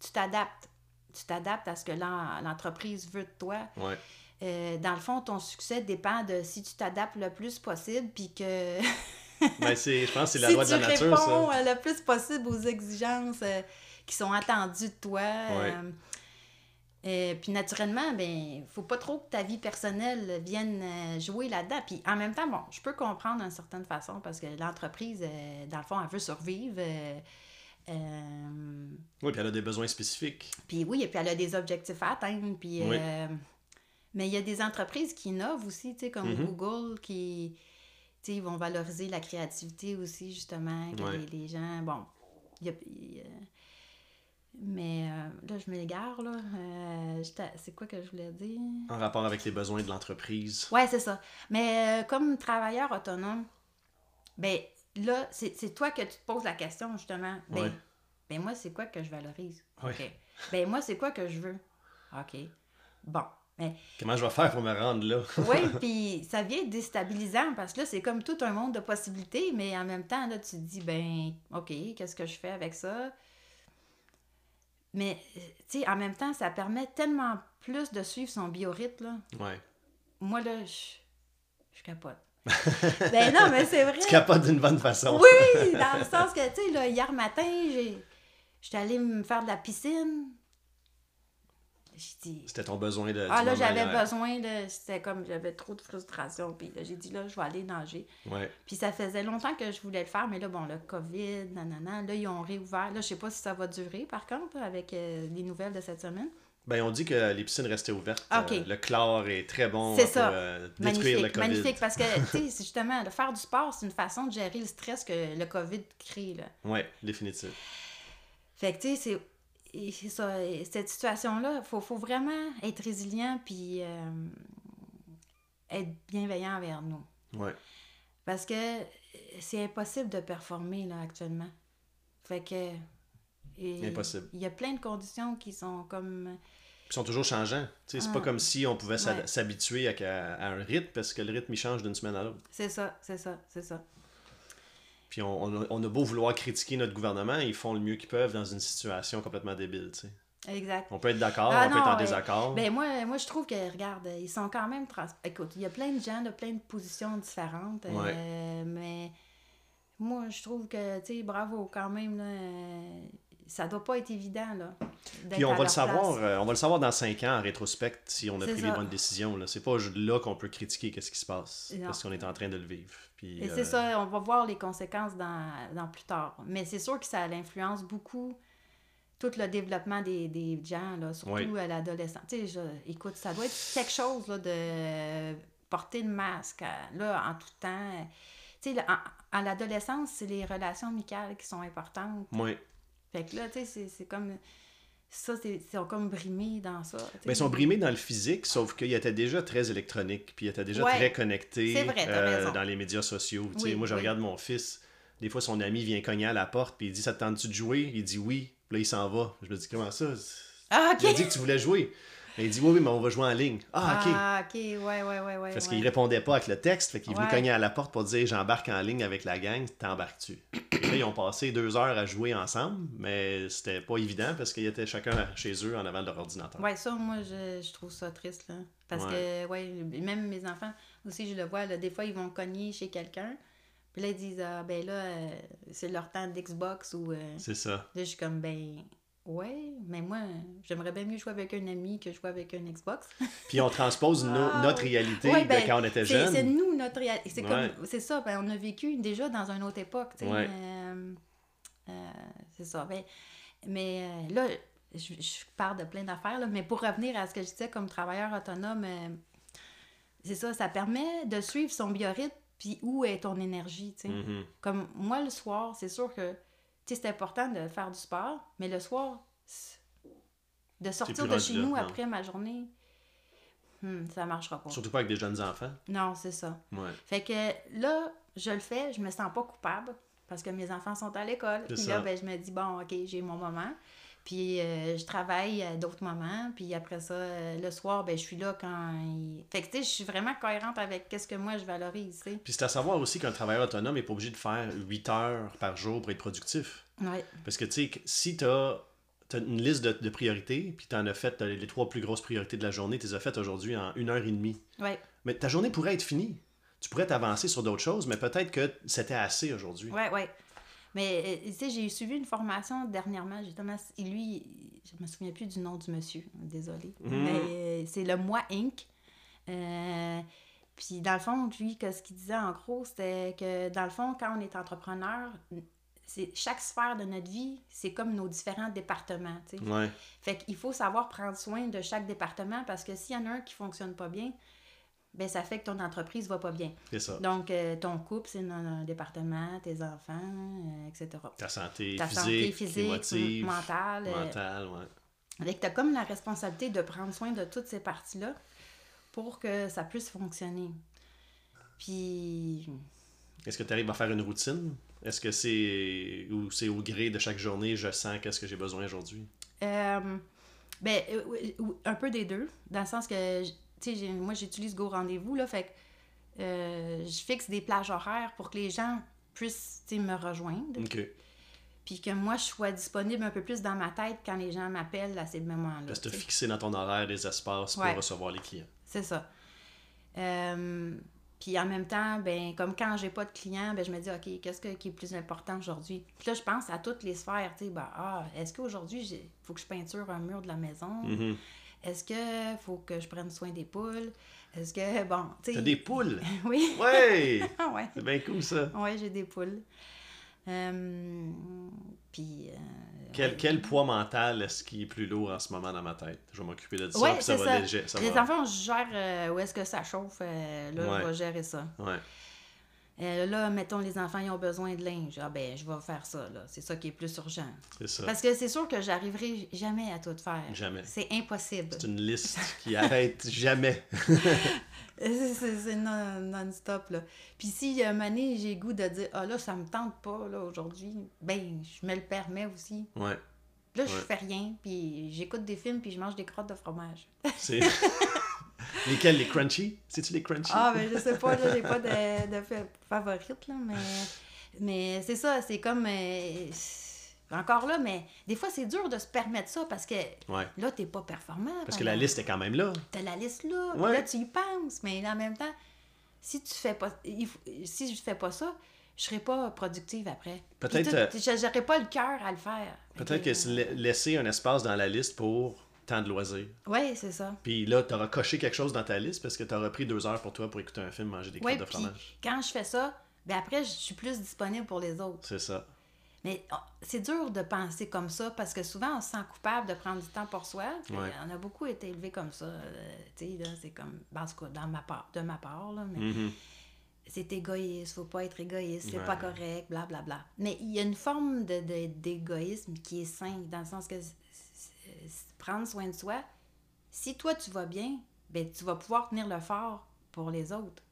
tu t'adaptes. Tu t'adaptes à ce que l'en- l'entreprise veut de toi. Ouais. Euh, dans le fond, ton succès dépend de si tu t'adaptes le plus possible, puis que Ben, je pense que c'est la si loi de tu la nature, réponds ça. euh, le plus possible aux exigences euh, qui sont attendues de toi. euh, euh, puis naturellement, ben, faut pas trop que ta vie personnelle vienne euh, jouer là-dedans. Puis en même temps, bon, je peux comprendre d'une certaine façon parce que l'entreprise, euh, dans le fond, elle veut survivre. euh, Oui, puis elle a des besoins spécifiques. puis oui, et puis elle a des objectifs à atteindre. Puis, Oui. mais il y a des entreprises qui innovent aussi, tu sais, comme Mhm. Google, qui ils vont valoriser la créativité aussi, justement, que Ouais. les, les gens. Bon, il y a- il y a- mais euh, là, je m'égare, là. Euh, c'est quoi que je voulais dire? En rapport avec les besoins de l'entreprise. Ouais, c'est ça. Mais euh, comme travailleur autonome, ben là, c'est c'est toi que tu te poses la question, justement. Ben, Ouais. ben moi, c'est quoi que je valorise? Ouais. OK. Ben moi, c'est quoi que je veux? OK. Bon. Mais Comment je vais faire pour me rendre là? oui, puis ça vient déstabilisant parce que là, c'est comme tout un monde de possibilités, mais en même temps, là, tu te dis, ben, OK, qu'est-ce que je fais avec ça? Mais, euh, tu sais, en même temps, ça permet tellement plus de suivre son biorhythme, là. Ouais. Moi, là, je, je capote. ben non, mais c'est vrai. Tu capotes d'une bonne façon. Oui, dans le sens que, tu sais, là, hier matin, j'ai, j'étais allée me faire de la piscine. C'était ton besoin de. ah là, j'avais besoin, là, c'était comme, j'avais trop de frustration. Puis là, j'ai dit, là, je vais aller nager. Ouais. Puis ça faisait longtemps que je voulais le faire, mais là, bon, le COVID, nanana, là, ils ont réouvert. Là, je sais pas si ça va durer, par contre, avec euh, les nouvelles de cette semaine. Ben, on dit que les piscines restaient ouvertes. Ok. Euh, le chlore est très bon C'est pour ça. euh, détruire le Magnifique, COVID. magnifique, parce que, tu sais, justement, de faire du sport, c'est une façon de gérer le stress que le COVID crée, là. Ouais, définitif. Fait que, tu sais, c'est... et c'est ça, et cette situation-là, il faut, faut vraiment être résilient puis euh, être bienveillant envers nous. Ouais. Parce que c'est impossible de performer, là, actuellement. Fait que... et- Impossible. Il y a plein de conditions qui sont comme... Ils sont toujours changeants. C'est Ah. pas comme si on pouvait Ouais. s'habituer à, à un rythme parce que le rythme il change d'une semaine à l'autre. C'est ça, c'est ça, c'est ça. Puis on, on a, on a beau vouloir critiquer notre gouvernement, ils font le mieux qu'ils peuvent dans une situation complètement débile. tu sais. Exact. On peut être d'accord, Ah on peut être en désaccord. Ben moi, moi, je trouve que, regarde, ils sont quand même... Trans... Écoute, il y a plein de gens de plein de positions différentes, Ouais. euh, mais moi, je trouve que, tu sais, bravo, quand même, là, euh, ça doit pas être évident, là, Puis on va le savoir, euh, on va le savoir dans cinq ans en rétrospect si on a pris ça. les bonnes décisions. Là. C'est pas là qu'on peut critiquer qu'est-ce qui se passe Non. parce qu'on est en train de le vivre. Puis, Et euh, c'est ça, on va voir les conséquences dans, dans plus tard. Mais c'est sûr que ça influence beaucoup tout le développement des, des gens, là, surtout Oui. à l'adolescence. Tu sais, écoute, ça doit être quelque chose là, de porter le masque à- là, en tout temps. Tu sais, en- à l'adolescence, c'est les relations amicales qui sont importantes. ouais. Fait que là, tu sais, c'est- comme... Ça, c'est ils sont comme brimés dans ça. Mais ils sont brimés dans le physique, sauf qu'ils étaient déjà très électroniques, puis ils étaient déjà Ouais. très connectés vrai, euh, dans les médias sociaux. Tu sais, Oui, moi, je oui. regarde mon fils, des fois, son ami vient cogner à la porte, puis il dit Ça te tente-tu de jouer Il dit oui, puis là, il s'en va. Je me dis Comment ça Ah, OK! Il a dit que tu voulais jouer. Et il dit Oui, oui, mais on va jouer en ligne. Ah, ok. Ah, OK, ouais, ouais, ouais, ouais. Parce ouais. qu'il répondait pas avec le texte, fait qu'il est venu Ouais. cogner à la porte pour dire j'embarque en ligne avec la gang, t'embarques-tu? Et là, ils ont passé deux heures à jouer ensemble, mais c'était pas évident parce qu'ils étaient chacun chez eux en avant de leur ordinateur. Ouais, ça, moi, je, je trouve ça triste, là. Parce que, ouais, même mes enfants aussi, je le vois, là, des fois, ils vont cogner chez quelqu'un. Puis là, ils disent, ah, ben là, euh, c'est leur temps d'Xbox ou. euh, C'est ça. Là, je suis comme, ben, ouais, mais moi, j'aimerais bien mieux jouer avec un ami que jouer avec un Xbox. Puis on transpose no- Ah, notre réalité Ouais, de ben, quand on était C'est c'est jeune. nous, notre réalité. C'est Ouais. comme, c'est ça, ben, on a vécu déjà dans une autre époque. Ouais. euh, euh, c'est ça. Ben, mais euh, là, je, je parle de plein d'affaires, mais pour revenir à ce que je disais comme travailleur autonome, euh, c'est ça, ça permet de suivre son biorhythme, puis où est ton énergie. Mhm. Comme moi, le soir, c'est sûr que, tu sais, c'est important de faire du sport, mais le soir, de sortir de chez nous après ma journée, hmm, ça marchera pas. Surtout pas avec des jeunes enfants. Non, c'est ça. Ouais. Fait que là, je le fais, je me sens pas coupable parce que mes enfants sont à l'école. Puis là, ben, je me dis, bon, OK, j'ai mon moment. Puis euh, je travaille à d'autres moments. Puis après ça, euh, le soir, ben, je suis là quand il... Fait que, tu sais, je suis vraiment cohérente avec qu'est-ce que moi, je valorise. Puis c'est à savoir aussi qu'un travailleur autonome n'est pas obligé de faire 8 heures par jour pour être productif. Ouais. Parce que, tu sais, que si tu as, une liste de, de priorités, puis tu en as fait les trois plus grosses priorités de la journée, tu les as faites aujourd'hui en une heure et demie. Ouais. Mais ta journée pourrait être finie. Tu pourrais t'avancer sur d'autres choses, mais peut-être que c'était assez aujourd'hui. Ouais, ouais. Mais, euh, tu sais, j'ai suivi une formation dernièrement, justement. et Lui, je me souviens plus du nom du monsieur, désolé. Mhm. Mais euh, c'est le Moi Inc. Euh, puis, dans le fond, lui, que ce qu'il disait en gros, c'était que, dans le fond, quand on est entrepreneur, c'est chaque sphère de notre vie, c'est comme nos différents départements, tu sais. Ouais, Fait qu'il faut savoir prendre soin de chaque département parce que s'il y en a un qui fonctionne pas bien, ben ça fait que ton entreprise va pas bien. c'est ça. Donc, euh, ton couple, c'est un département, tes enfants, euh, etc. Ta santé Ta physique, santé physique, émotive, mentale. euh, mentale, ouais. Tu as comme la responsabilité de prendre soin de toutes ces parties-là pour que ça puisse fonctionner. Puis, Est-ce que tu arrives à faire une routine? Est-ce que c'est ou c'est au gré de chaque journée, je sens qu'est-ce que j'ai besoin aujourd'hui? euh, ben, un peu des deux, dans le sens que, tu sais, j'ai- moi, j'utilise Go Rendez-vous, là, fait que euh, je fixe des plages horaires pour que les gens puissent, tu sais, me rejoindre. Puis que moi, je sois disponible un peu plus dans ma tête quand les gens m'appellent à ces moments-là. Parce que tu fixé dans ton horaire des espaces pour Ouais. recevoir les clients. C'est ça. Euh, puis en même temps, ben comme quand j'ai pas de clients, ben je me dis OK, qu'est-ce que- qui est plus important aujourd'hui? Puis là je pense à toutes les sphères, tu sais, ben, ah, est-ce qu'aujourd'hui il faut que je peinture un mur de la maison? Mhm. Est-ce que faut que je prenne soin des poules? Est-ce que bon, tu sais T'as des poules! Oui. Ouais! Ah ouais. C'est bien cool ça. Ouais, j'ai des poules. Euh, puis euh, Quel, ouais. quel poids mental est-ce qui est plus lourd en ce moment dans ma tête? Je vais m'occuper de ça, Ouais, puis ça va ça. léger. Ça les va... enfants, je gère euh, où est-ce que ça chauffe. euh, là, Ouais. je vais gérer ça. Ouais. Euh, là, mettons, les enfants, ils ont besoin de linge. Ah ben, je vais faire ça, là. C'est ça qui est plus urgent. C'est ça. Parce que c'est sûr que j'arriverai jamais à tout faire. Jamais. C'est impossible. C'est une liste qui arrête jamais. C'est c'est non- non-stop, là. Puis si un moment donné, j'ai goût de dire « Ah là, ça me tente pas, là, aujourd'hui », ben, je me le permets aussi. Ouais. Là, je Ouais. fais rien, puis j'écoute des films, puis je mange des crottes de fromage. C'est... Lesquels, les crunchy? C'est-tu les crunchy? Ah, ben je sais pas, là, j'ai pas de, de fa- favorite, là, mais, mais c'est ça, c'est comme... euh, encore là, mais des fois, c'est dur de se permettre ça parce que Ouais. là, t'es pas performant. Parce que la liste est quand même là. T'as la liste là, Ouais. là, tu y penses, mais en même temps, si tu fais pas... si je fais pas ça, je serai pas productive après. Peut-être, euh, je n'aurai pas le cœur à le faire. Peut-être que laisser un espace dans la liste pour tant de loisirs. Oui, c'est ça. Puis là, tu auras coché quelque chose dans ta liste parce que tu auras pris deux heures pour toi pour écouter un film, manger des crottes de fromage. quand je fais ça, ben après, je suis plus disponible pour les autres. C'est ça. Mais oh, c'est dur de penser comme ça parce que souvent, on se sent coupable de prendre du temps pour soi. Ouais. On a beaucoup été élevés comme ça. euh, tu sais, là, c'est comme... En tout cas, dans ma part, de ma part, là, mais Mhm. c'est égoïste, faut pas être égoïste, c'est Ouais. pas correct, bla bla bla. Mais il y a une forme de, de- d'égoïsme qui est sain, dans le sens que prendre soin de soi, si toi tu vas bien, ben tu vas pouvoir tenir le fort pour les autres.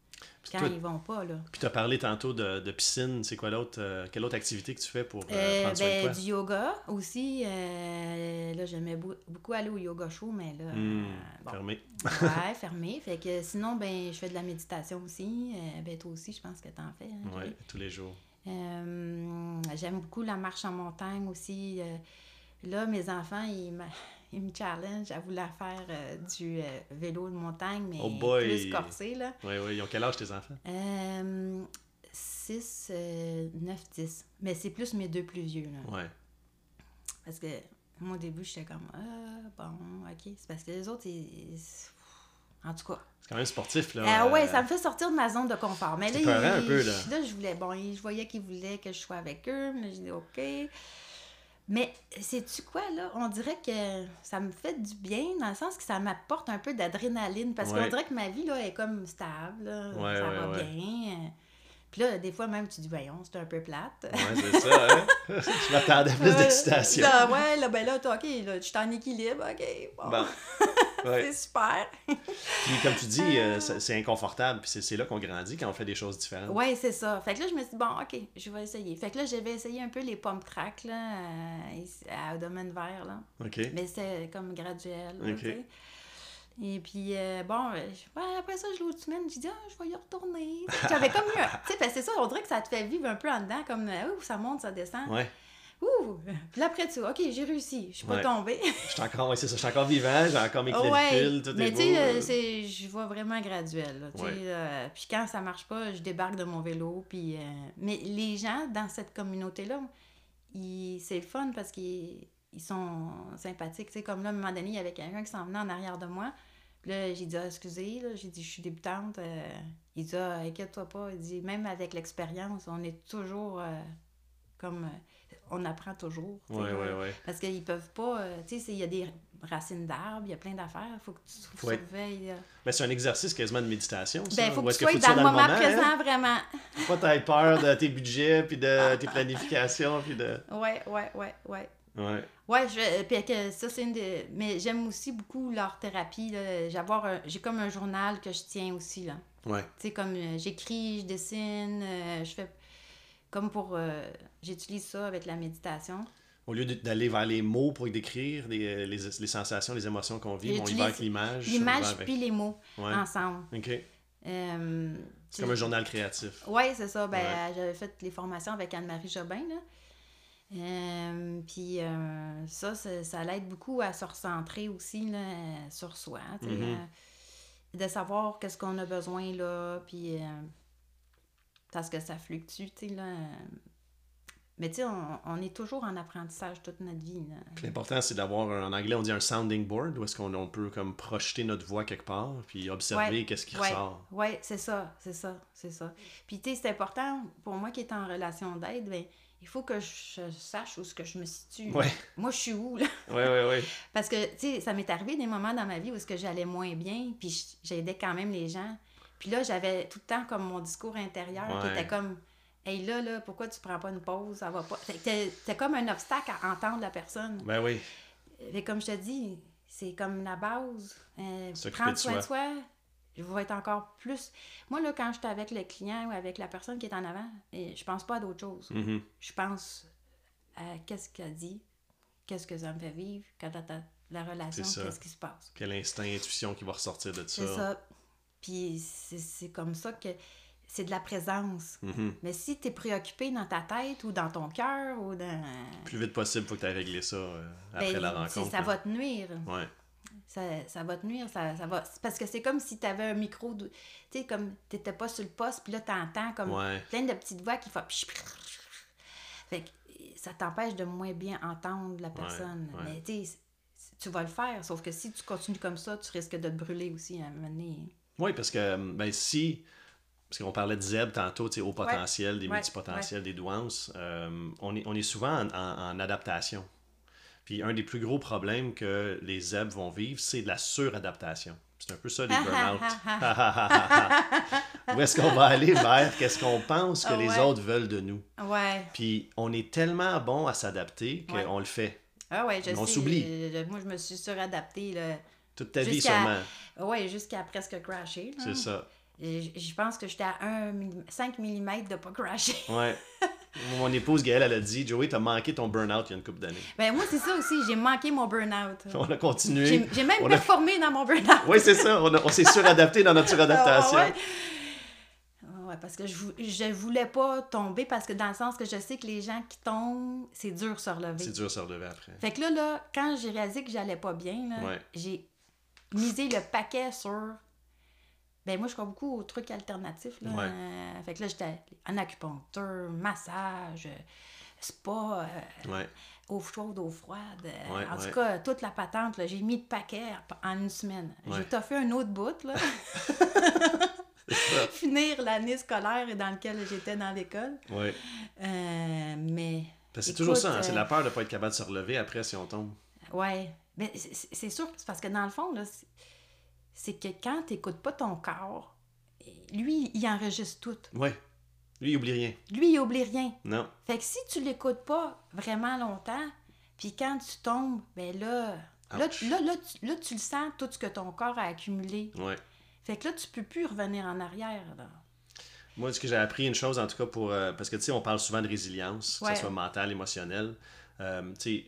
Puis Quand toi- ils vont pas, là. Puis tu as parlé tantôt de, de piscine. C'est quoi l'autre? euh, quelle autre activité que tu fais pour euh, Euh, prendre soin de ben, toi? du yoga aussi. là, j'aimais beau- beaucoup aller au yoga show, mais là, Hmm, bon, Fermé. ouais, fermé. Fait que sinon, ben, je fais de la méditation aussi. Ben, toi aussi, je pense que t'en fais. hein, Julie? tous les jours. J'aime beaucoup la marche en montagne aussi. Là, mes enfants, ils ils me challengent à vouloir faire euh, du euh, vélo de montagne, mais Oh plus corsé. Là. Oui, oui. Ils ont quel âge tes enfants? Euh, 6, 9, 10. Mais c'est plus mes deux plus vieux. Là. Ouais. Parce que moi, au début, j'étais comme, ah, bon, ok. C'est parce que les autres, ils- en tout cas. C'est quand même sportif, là. Ah ouais, euh, ça me fait sortir de ma zone de confort. Mais là, un il- peu, là. je voulais, bon, il- je voyais qu'ils voulaient que je sois avec eux. Mais j'ai dit, OK. Mais sais-tu quoi, là? On dirait que ça me fait du bien dans le sens que ça m'apporte un peu d'adrénaline. Parce Ouais. qu'on dirait que ma vie, là, est comme stable. là. Ouais, ça ouais, va bien. Puis là, des fois, même, tu dis, voyons, c'est un peu plate. Ouais, c'est ça, hein? Je m'attendais à plus d'excitation. là, ouais, là, ben là, OK, là, je suis en équilibre, OK, bon. Bon. Ouais. C'est super. Puis comme tu dis, euh, c'est c'est inconfortable. Puis c'est- là qu'on grandit quand on fait des choses différentes. Ouais, c'est ça. Fait que là, je me suis dit, bon, OK, je vais essayer. Fait que là, j'avais essayé un peu les pommes track, là, euh, à domaine vert, là. OK. Mais c'est comme graduel, là, Ok. Et puis, euh, bon, euh, ouais, après ça, je l'autre semaine, j'ai dit, ah, je vais y retourner. J'avais comme eu un- Tu sais, c'est ça, on dirait que ça te fait vivre un peu en dedans, comme, euh, ouh, ça monte, ça descend. Ouais. Ouh! Puis là, après, tu OK, j'ai réussi. Je suis pas Ouais. tombée. Je suis encore, c'est ça, je suis encore vivant, j'ai encore mes clavicules, tout Mais est tu beau. sais, euh. euh, c'est- je vois vraiment graduel. tu sais, euh, puis quand ça marche pas, je débarque de mon vélo. Puis, euh, mais les gens dans cette communauté-là, c'est le fun parce qu'ils ils sont sympathiques. Tu sais, comme là, à un moment donné, il y avait quelqu'un qui s'en venait en arrière de moi. Puis là, j'ai dit, ah, excusez, là, j'ai dit, je suis débutante. Euh, il dit, ah, inquiète-toi pas. Il dit, même avec l'expérience, on est toujours euh, comme. euh, on apprend toujours. Ouais, ouais, ouais. Parce qu'ils peuvent pas. euh, tu sais, il y a des racines d'arbres, il y a plein d'affaires. Il faut que tu Faut surveilles. euh. Mais c'est un exercice quasiment de méditation, ça. Ben, il faut que tu sois dans le moment, hein? présent, vraiment. Faut pas t'aies peur de tes budgets, puis de tes planifications, puis de... Ouais, ouais, ouais, ouais. Ouais. Ouais, je, puis que ça, c'est une des. Mais j'aime aussi beaucoup leur thérapie. J'ai comme un journal que je tiens aussi, là. Ouais. Tu sais, comme euh, j'écris, je dessine, euh, je fais. Comme pour. euh, J'utilise ça avec la méditation. Au lieu d'aller vers les mots pour décrire les, les, les sensations, les émotions qu'on vit, on y va avec l'image. L'image avec- puis les mots Ouais. ensemble. OK. Euh, C'est comme un journal créatif. Oui, c'est ça. Ben, Ouais. J'avais fait les formations avec Anne-Marie Jobin. Là. Euh, puis euh, ça, ça, ça l'aide beaucoup à se recentrer aussi là, euh, sur soi. Mhm. euh, de savoir qu'est-ce qu'on a besoin là. Puis euh, parce que ça fluctue. tu sais, Là, euh. mais tu sais, on, on est toujours en apprentissage toute notre vie. L'important, c'est d'avoir, en anglais, on dit un sounding board, où est-ce qu'on on peut comme projeter notre voix quelque part, puis observer Ouais, qu'est-ce qui ouais. ressort. Oui, c'est ça, c'est ça, c'est ça. Puis, tu sais, c'est important, pour moi qui est en relation d'aide, ben, il faut que je sache où ce que je me situe. Ouais. Moi, je suis où, là? Ouais, ouais, ouais. Parce que, tu sais, ça m'est arrivé des moments dans ma vie où est-ce que j'allais moins bien, puis j'aidais quand même les gens. Puis là, j'avais tout le temps comme mon discours intérieur qui était comme... Hey là, là, pourquoi tu prends pas une pause? Ça va pas. T'es comme un obstacle à entendre la personne. Ben oui. Mais comme je te dis, c'est comme la base. Euh, prendre soin de soi. je vais être encore plus. Moi, là, quand je suis avec le client ou avec la personne qui est en avant, je pense pas à d'autre chose. Mhm. Je pense à qu'est-ce qu'elle dit, qu'est-ce que ça me fait vivre, quand la relation, qu'est-ce qui se passe. Quel instinct, intuition qui va ressortir de ça. C'est ça. Puis c'est comme ça que c'est de la présence. Mhm. Mais si tu es préoccupé dans ta tête ou dans ton cœur ou dans. Plus vite possible, faut que tu aies réglé ça euh, après Ben, la c'est- rencontre. Ça va te nuire. Ouais. Ça, ça va te nuire. Ça, ça va... Parce que c'est comme si tu avais un micro. de- Tu sais, comme tu pas sur le poste, puis là, tu entends comme Ouais. plein de petites voix qui font. Fait que ça t'empêche de moins bien entendre la personne. ouais. Mais tu tu vas le faire. Sauf que si tu continues comme ça, tu risques de te brûler aussi à un moment donné. Oui, parce que ben, si. Parce qu'on parlait de ZEB tantôt, au potentiel, des Ouais, multipotentiels, des douances, euh, on, est, on est souvent en, en- en adaptation. Puis un des plus gros problèmes que les ZEB vont vivre, c'est de la suradaptation. C'est un peu ça, les burn-out. Où est-ce qu'on va aller vers qu'est-ce qu'on pense que Ah les ouais. autres veulent de nous? Ouais. Puis on est tellement bon à s'adapter qu'on Ouais. le fait. Ah ouais, je on s'oublie. euh, Moi, je me suis suradaptée. Là. Toute ta vie, sûrement. Ouais, jusqu'à presque crasher. C'est ça. Je pense que j'étais à 1 mm- 5 mm de pas crasher. Ouais. Mon épouse Gaëlle, elle a dit Joey, t'as manqué ton burn-out il y a une couple d'années. Ben moi, c'est ça aussi. J'ai manqué mon burn-out. On a continué. J'ai même on a- performé dans mon burn-out. Oui, c'est ça. On, on s'est suradapté dans notre suradaptation. Ah, ouais. Ah ouais, parce que je, je voulais pas tomber parce que dans le sens que je sais que les gens qui tombent, c'est dur de se relever. C'est dur de se relever après. Fait que là, là, quand j'ai réalisé que j'allais pas bien, Ouais. j'ai misé le paquet sur. Ben moi, je crois beaucoup aux trucs alternatifs. Là. Ouais. Euh, fait que là, j'étais en acupuncture, massage, euh, spa, euh, Ouais. eau chaude, eau froide. Ouais, en tout cas, toute la patente, là, j'ai mis le paquet en une semaine. J'ai toffé un autre bout, là. Finir l'année scolaire dans laquelle j'étais dans l'école. Euh, mais. C'est toujours ça, hein, c'est la peur de ne pas être capable de se relever après si on tombe. Ouais. Mais c'est- sûr, parce que dans le fond, c'est- que quand tu n'écoutes pas ton corps, lui, il enregistre tout. Ouais. Lui, il oublie rien. Lui, il oublie rien. Non. Fait que si tu l'écoutes pas vraiment longtemps, puis quand tu tombes, ben là, là, là, là, tu, là, tu le sens, tout ce que ton corps a accumulé. Ouais. Fait que là, tu peux plus revenir en arrière. Là. Moi, ce que j'ai appris, une chose en tout cas, pour euh, parce que tu sais, on parle souvent de résilience, que ce soit mentale, émotionnelle. Euh,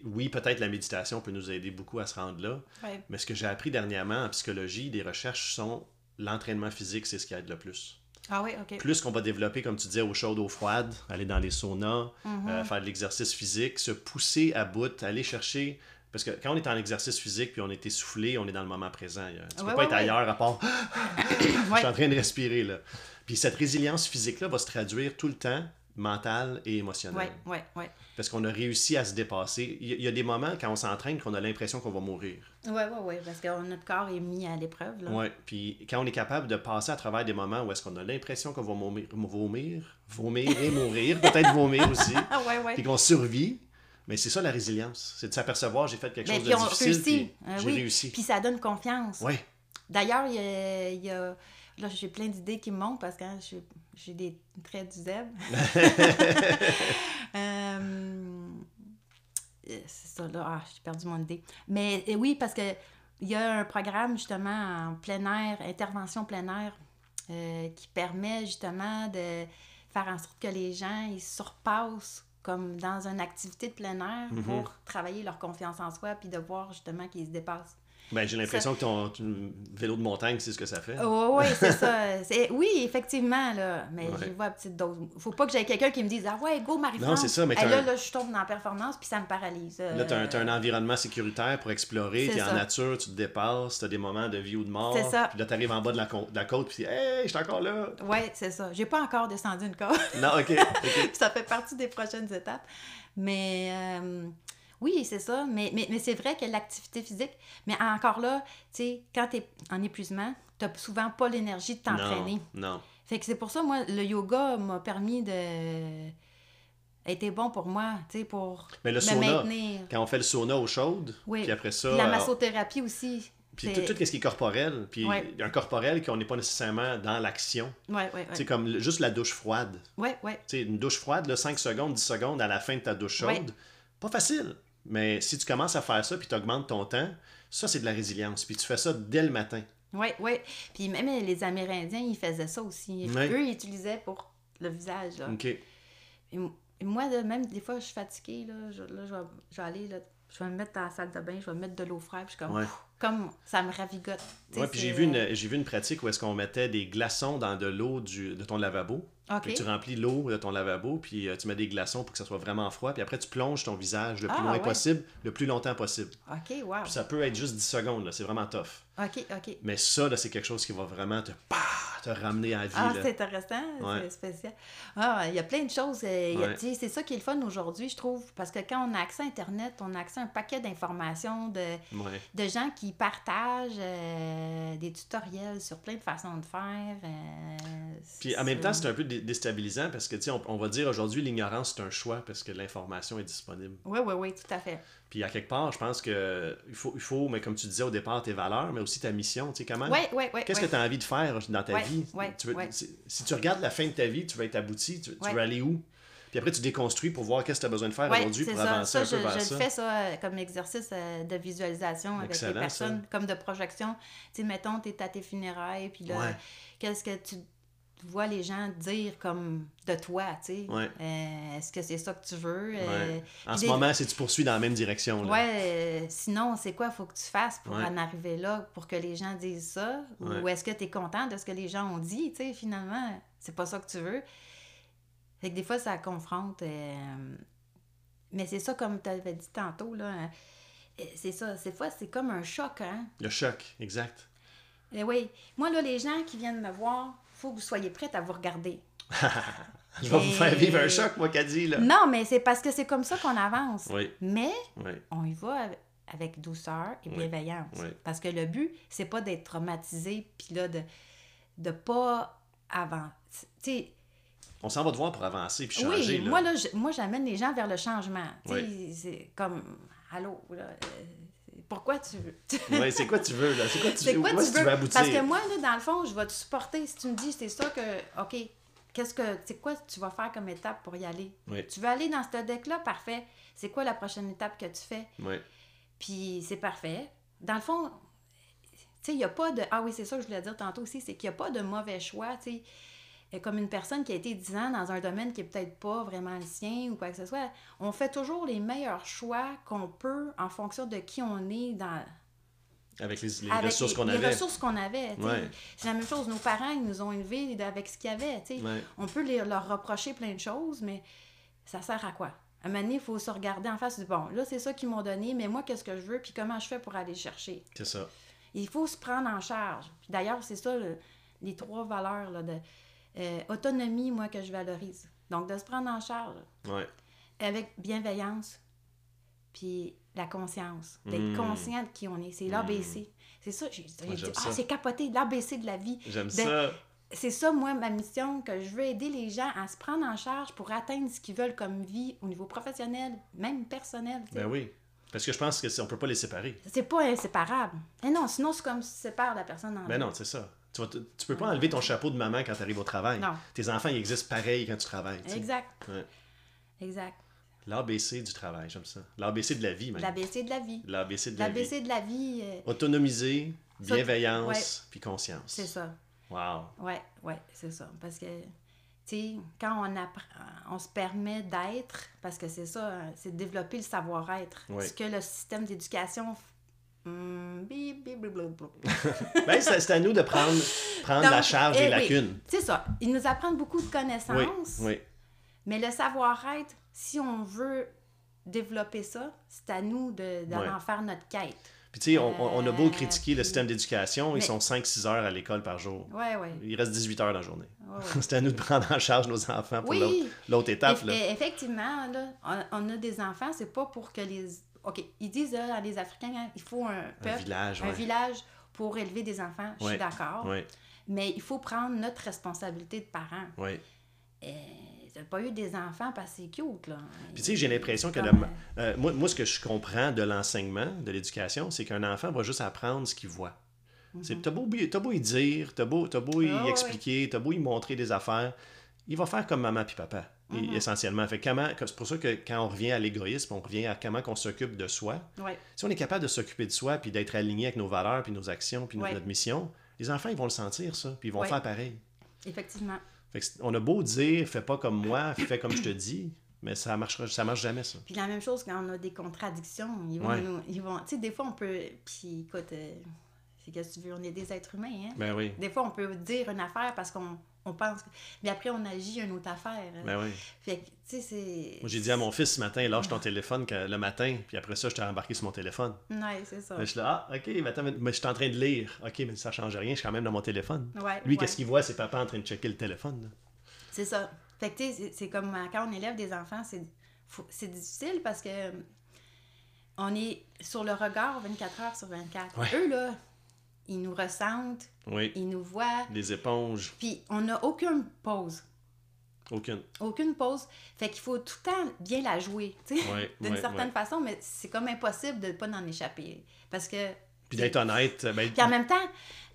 oui, peut-être la méditation peut nous aider beaucoup à se rendre là, Ouais. mais ce que j'ai appris dernièrement en psychologie, des recherches sont l'entraînement physique, c'est ce qui aide le plus. Ah oui, OK. Plus qu'on va développer, comme tu disais, eau chaude, eau froide, aller dans les saunas, Mhm. euh, faire de l'exercice physique, se pousser à bout, aller chercher. Parce que quand on est en exercice physique puis on est essoufflé, on est dans le moment présent. A- Tu peux Ouais, pas être ailleurs à part je suis en train de respirer là. Puis cette résilience physique-là va se traduire tout le temps, mentale et émotionnelle. Ouais, ouais, ouais. Parce qu'on a réussi à se dépasser. Il y a- des moments quand on s'entraîne qu'on a l'impression qu'on va mourir. Ouais, ouais, ouais, parce que notre corps est mis à l'épreuve. Ouais. Puis quand on est capable de passer à travers des moments où est-ce qu'on a l'impression qu'on va vomir, vomir, vomir et mourir, peut-être vomir aussi, Ah ouais, ouais. puis qu'on survit, mais c'est ça la résilience. C'est de s'apercevoir j'ai fait quelque Mais chose de difficile, réussit. puis hein, j'ai oui. réussi. Puis ça donne confiance. Ouais. D'ailleurs, il y a, il y a- Là, j'ai plein d'idées qui me montent parce que hein, j'ai- des traits du zèbre. Euh, C'est ça, là. Ah, j'ai perdu mon idée. Mais oui, parce que il y a un programme, justement, en plein air, intervention plein air, euh, qui permet, justement, de faire en sorte que les gens, ils surpassent comme dans une activité de plein air Mhm. pour travailler leur confiance en soi puis de voir, justement, qu'ils se dépassent. Ben, j'ai l'impression que ton, ton vélo de montagne, c'est ce que ça fait. Oui, oui, c'est ça. C'est- Oui, effectivement, là. Mais Ouais. je le vois à petite dose. Faut pas que j'aie quelqu'un qui me dise Ah ouais, go Marie-France. Non, c'est ça, mais Hey, t'as là, là, je tombe dans la performance puis ça me paralyse. Là, tu as, Euh, un environnement sécuritaire pour explorer, C'est tu es en nature, tu te dépasses, tu as des moments de vie ou de mort. C'est ça. Puis là, tu arrives en bas de la, co- de la côte, puis Hey, je suis encore là. Ouais, c'est ça. J'ai pas encore descendu une corde. Non, ok. ok. ça fait partie des prochaines étapes. Mais euh, oui, c'est ça. Mais, mais, mais c'est vrai que l'activité physique, mais encore là, tu sais, quand tu es en épuisement, tu souvent pas l'énergie de t'entraîner. Non, non. Fait que c'est pour ça, moi, le yoga m'a permis de. été bon pour moi, tu sais, pour Mais le me sauna, maintenir. quand on fait le sauna eau chaude, Oui. puis après ça, Puis la euh, massothérapie aussi. puis tout, tout ce qui est corporel, puis Ouais. un corporel qu'on n'est pas nécessairement dans l'action. Ouais, ouais, C'est comme juste la douche froide. Ouais, ouais. Tu sais, une douche froide, là, 5 secondes, 10 secondes à la fin de ta douche chaude, pas facile. Mais si tu commences à faire ça, puis tu augmentes ton temps, ça, c'est de la résilience. Puis tu fais ça dès le matin. Ouais, ouais. Puis même les Amérindiens, ils faisaient ça aussi. Ouais. Eux, ils utilisaient pour le visage. Là. OK. Et moi, là, même des fois, je suis fatiguée. Là, je, là, je, vais, je vais aller là, je vais me mettre dans la salle de bain, je vais me mettre de l'eau fraîche, puis comme, Ouais. pff, comme ça me ravigote. Ouais, puis j'ai vu, une, j'ai vu une pratique où est-ce qu'on mettait des glaçons dans de l'eau du- de ton lavabo. Puis tu remplis l'eau de ton lavabo, puis euh, tu mets des glaçons pour que ça soit vraiment froid. Puis après, tu plonges ton visage le plus Ah, loin ouais. possible, le plus longtemps possible. OK, wow. Puis ça peut être juste 10 secondes, là, c'est vraiment tough. OK, OK. Mais ça, là, c'est quelque chose qui va vraiment te, te ramener à la vie. Ah, c'est intéressant, Ouais. c'est spécial. Ah, il y a plein de choses. euh, Ouais. C'est ça qui est le fun aujourd'hui, je trouve, parce que quand on a accès à Internet, on a accès à un paquet d'informations de, de gens qui partagent euh, des tutoriels sur plein de façons de faire. Puis en même temps, c'est un peu déstabilisant parce que, tu sais, on, on va dire aujourd'hui, l'ignorance, c'est un choix parce que l'information est disponible. Oui, oui, oui, tout à fait. Puis à quelque part, je pense que il faut, il faut, mais comme tu disais au départ, tes valeurs, mais aussi ta mission. Tu sais, comment? Oui, oui, oui. Qu'est-ce que tu as envie de faire dans ta vie? ouais, Tu veux- si, tu regardes la fin de ta vie, tu vas être abouti, tu, tu veux aller où? Puis après, tu déconstruis pour voir qu'est-ce que tu as besoin de faire Oui, aujourd'hui pour ça. avancer Ça, un je, peu vers je ça. fais ça euh, comme exercice euh, de visualisation avec Excellent, les personnes, ça. comme de projection. Tu sais, mettons, tu es à tes funérailles, puis là, Ouais. qu'est-ce que tu vois les gens dire comme de toi, tu sais? Ouais. Euh, Est-ce que c'est ça que tu veux? Euh, Ouais. En ce des- moment, c'est tu poursuis dans la même direction. Là. Ouais, euh, sinon, c'est quoi faut que tu fasses pour Ouais. en arriver là, pour que les gens disent ça? Ou est-ce que tu es content de ce que les gens ont dit? Tu sais, finalement, c'est pas ça que tu veux. Fait que des fois, ça confronte. Mais c'est ça, comme tu avais dit tantôt, là. C'est ça, des fois, c'est comme un choc, hein? Le choc, exact. Eh oui. Moi, là, les gens qui viennent me voir, faut que vous soyez prêts à vous regarder. Je vais vous faire vivre un choc, moi, Caddy. Là. Non, mais c'est parce que c'est comme ça qu'on avance. Oui, Mais oui. on y va avec- douceur et bienveillance. Oui. Parce que le but, c'est pas d'être traumatisé, puis là, de de pas avancer. Tu sais, On s'en va devoir pour avancer puis changer. oui, là. moi, là, moi, j'amène les gens vers le changement. Oui. c'est comme, allô, là, euh, pourquoi tu veux... Ouais, c'est quoi tu veux, là? C'est quoi tu quoi tu veux? tu veux? aboutir? Parce que moi, là, dans le fond, je vais te supporter. Si tu me dis, c'est ça que, OK, qu'est-ce que, c'est quoi tu vas faire comme étape pour y aller? Oui, Tu veux aller dans ce deck-là? Parfait. C'est quoi la prochaine étape que tu fais? oui. Puis c'est parfait. Dans le fond, tu sais, il n'y a pas de. Ah oui, c'est ça que je voulais dire tantôt aussi, c'est qu'il n'y a pas de mauvais choix, tu sais. Comme une personne qui a été 10 ans dans un domaine qui est peut-être pas vraiment le sien ou quoi que ce soit, on fait toujours les meilleurs choix qu'on peut en fonction de qui on est dans, Avec les, les avec ressources les- qu'on les avait. ressources qu'on avait. Ouais. C'est la même chose. Nos parents, ils nous ont élevés avec ce qu'il y avait. Ouais. On peut les- leur reprocher plein de choses, mais ça sert à quoi? À un moment donné, il faut se regarder en face du bon. Là, c'est ça qu'ils m'ont donné, mais moi, qu'est-ce que je veux, puis comment je fais pour aller le chercher? C'est ça. Il faut se prendre en charge. Puis d'ailleurs, c'est ça, le- les trois valeurs là, de euh, autonomie, moi, que je valorise. Donc, de se prendre en charge Ouais. avec bienveillance, puis la conscience. D'être Mm. conscient de qui on est. C'est l'ABC. C'est ça, j'ai dit, ah, c'est capoté, l'ABC de la vie. J'aime ça. C'est ça, moi, ma mission, que je veux aider les gens à se prendre en charge pour atteindre ce qu'ils veulent comme vie au niveau professionnel, même personnel. Ben oui. Parce que je pense que c'est- on peut pas les séparer. C'est pas inséparable. Et non, sinon, c'est comme si tu sépares la personne en Ben deux. non, c'est ça. Tu, vas te- tu peux pas enlever ton chapeau de maman quand tu arrives au travail. Non. Tes enfants, ils existent pareil quand tu travailles. tu. Exact. Ouais. Exact. L'ABC du travail, j'aime ça. L'ABC de la vie, même. L'ABC de la vie. L'ABC de la vie. L'ABC de la vie, euh, Autonomiser, bienveillance, ouais. puis conscience. c'est ça. Wow. Ouais, ouais, c'est ça. Parce que, tu sais, quand on apprend, on se permet d'être, parce que c'est ça, hein, c'est de développer le savoir-être. Ouais. Ce que le système d'éducation. Bip, bip, bip. Ben, c'est à nous de prendre, prendre la charge eh des oui, lacunes. C'est ça. Ils nous apprennent beaucoup de connaissances, oui. mais le savoir-être, si on veut développer ça, c'est à nous de- d'en Ouais. faire notre quête. Puis tu sais, on, a beau Euh, critiquer le système d'éducation, ils sont 5-6 heures à l'école par jour. Ouais, ouais. Il reste 18 heures dans la journée. ouais. C'est à nous de prendre en charge nos enfants pour l'autre- étape. Eff- Là. e- Effectivement, là, on, on a des enfants, c'est pas pour que les. OK, ils disent, là, les Africains, hein, il faut un Un peuple, village, un ouais. village pour élever des enfants. Je suis d'accord. Mais il faut prendre notre responsabilité de parents. ouais. Et t'as pas eu des enfants parce que c'est cute, là. Puis tu sais, j'ai l'impression que le- euh, moi, moi, ce que je comprends de l'enseignement, de l'éducation, c'est qu'un enfant va juste apprendre ce qu'il voit. C'est T'as beau, t'as beau y dire, t'as beau, t'as beau y. Ah, expliquer, t'as beau y montrer des affaires, il va faire comme maman puis papa, Mhm. essentiellement. Fait comment, c'est pour ça que quand on revient à l'égoïsme, on revient à comment on s'occupe de soi. Ouais. Si on est capable de s'occuper de soi, puis d'être aligné avec nos valeurs, puis nos actions, puis Ouais. notre mission, les enfants, ils vont le sentir, ça, puis ils vont Ouais. faire pareil. Effectivement. Fait que c'est- on a beau dire, fais pas comme moi, fais comme je te dis, Mais ça marchera, ça marche jamais, ça. Puis la même chose quand on a des contradictions, ils vont, nous- ils vont, tu sais, des fois on peut, puis écoute, euh, c'est que tu veux, on est des êtres humains, hein. Ben oui. Des fois on peut dire une affaire parce qu'on on pense, que- mais après on agit une autre affaire. hein. Ben oui. Fait que, tu sais, c'est. Moi, j'ai dit à mon fils ce matin, lâche ton téléphone que- le matin, puis après ça, je t'ai embarqué sur mon téléphone. Ouais, c'est ça. Mais je suis là, ah, ok, mais attends, mais je suis en train de lire. Ok, mais ça change rien, je suis quand même dans mon téléphone. Ouais, Lui, ouais. qu'est-ce qu'il voit? C'est papa en train de checker le téléphone. C'est ça. Fait que, tu sais, c'est- comme euh, quand on élève des enfants, c'est c'est difficile parce que on est sur le regard 24 heures sur 24. Ouais. Eux, là, ils nous ressentent, Oui. ils nous voient, Des éponges, puis on n'a aucune pause. aucune. Aucune pause. Fait qu'il faut tout le temps bien la jouer, tu sais, Ouais, d'une ouais, certaine ouais. façon, mais c'est comme impossible de ne pas en échapper. Parce que. Puis d'être honnête, ben, Puis en même temps,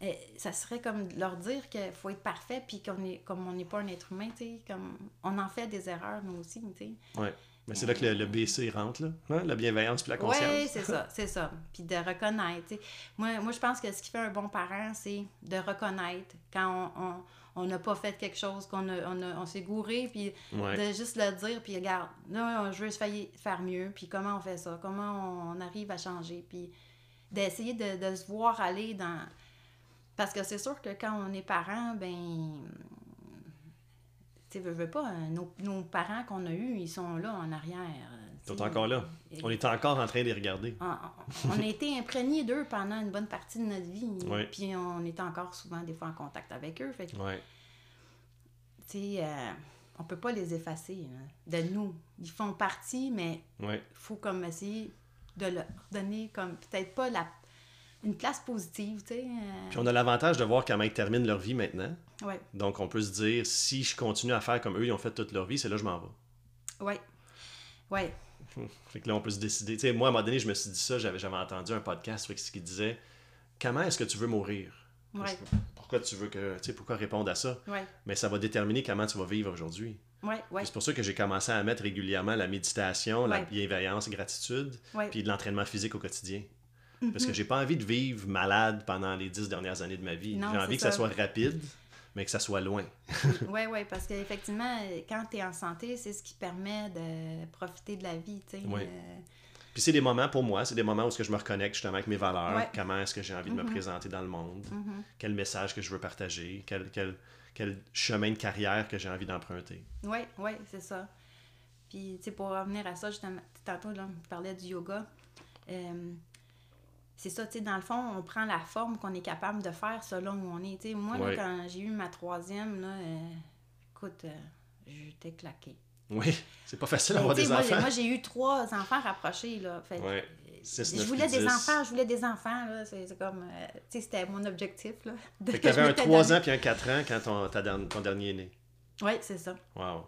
euh, ça serait comme de leur dire qu'il faut être parfait, puis qu'on est, comme on n'est pas un être humain, tu sais, comme on en fait des erreurs, nous aussi, tu sais. Mais c'est là que le, le BC rentre, là. Hein, La bienveillance puis la conscience. Oui, c'est ça, c'est ça. Puis de reconnaître. Moi, moi, je pense que ce qui fait un bon parent, c'est de reconnaître quand on- on on n'a pas fait quelque chose, qu'on a, on, s'est gouré, puis Ouais. de juste le dire, puis regarde, là, je veux faire mieux, puis comment on fait ça, comment on arrive à changer, puis d'essayer de, de se voir aller dans... Parce que c'est sûr que quand on est parent, ben... Tu veux, veux pas, hein, nos, nos parents qu'on a eus, ils sont là en arrière. Ils tu sont encore là. On est encore en train de les regarder. on, on a été imprégnés d'eux pendant une bonne partie de notre vie. Ouais. Puis on est encore souvent des fois en contact avec eux. Fait que, Ouais. tu sais, euh, on peut pas les effacer là, de nous. Ils font partie, mais Ouais. il faut comme essayer de leur donner comme peut-être pas la une place positive, tu sais. euh, Puis on a l'avantage de voir comment ils terminent leur vie maintenant. Ouais, Donc on peut se dire, si je continue à faire comme eux, ils ont fait toute leur vie, c'est là que je m'en vais. ouais, ouais, Fait que là, on peut se décider. Tu sais, moi, à un moment donné, je me suis dit ça, j'avais, j'avais entendu un podcast qui disait Comment est-ce que tu veux mourir? Ouais, Pourquoi tu veux que. Tu sais, pourquoi répondre à ça? Ouais, Mais ça va déterminer comment tu vas vivre aujourd'hui. ouais, C'est pour ça que j'ai commencé à mettre régulièrement la méditation, la bienveillance, gratitude, ouais. puis de l'entraînement physique au quotidien. Parce Mhm. que j'ai pas envie de vivre malade pendant les dix dernières années de ma vie. J'ai envie que ça ça. soit rapide, mais que ça soit loin. Oui, oui, parce qu'effectivement, quand tu es en santé, c'est ce qui permet de profiter de la vie, tu sais. Oui. euh, Puis c'est des moments pour moi, c'est des moments où est-ce que je me reconnecte justement avec mes valeurs, Ouais. comment est-ce que j'ai envie de me Mhm. présenter dans le monde, mhm. quel message que je veux partager, quel, quel, quel chemin de carrière que j'ai envie d'emprunter. Oui, oui, c'est ça. Puis, tu sais, pour revenir à ça, justement, tantôt, là, tu parlais du yoga. Euh, c'est ça, tu sais, dans le fond, on prend la forme qu'on est capable de faire selon où on est. Tu sais, moi, Ouais. là, quand j'ai eu ma troisième, là, euh, écoute, euh, j'étais claquée. Oui, c'est pas facile d'avoir des moi, enfants. moi, j'ai eu trois enfants rapprochés, là. Fait Ouais. Six, je voulais des enfants, je voulais des enfants, là. C'est comme, euh, tu sais, c'était mon objectif, là. de- Fait que t'avais un m'étais 3 donné. ans puis un 4 ans quand ton, ta ton dernier est né. Oui, c'est ça. Wow.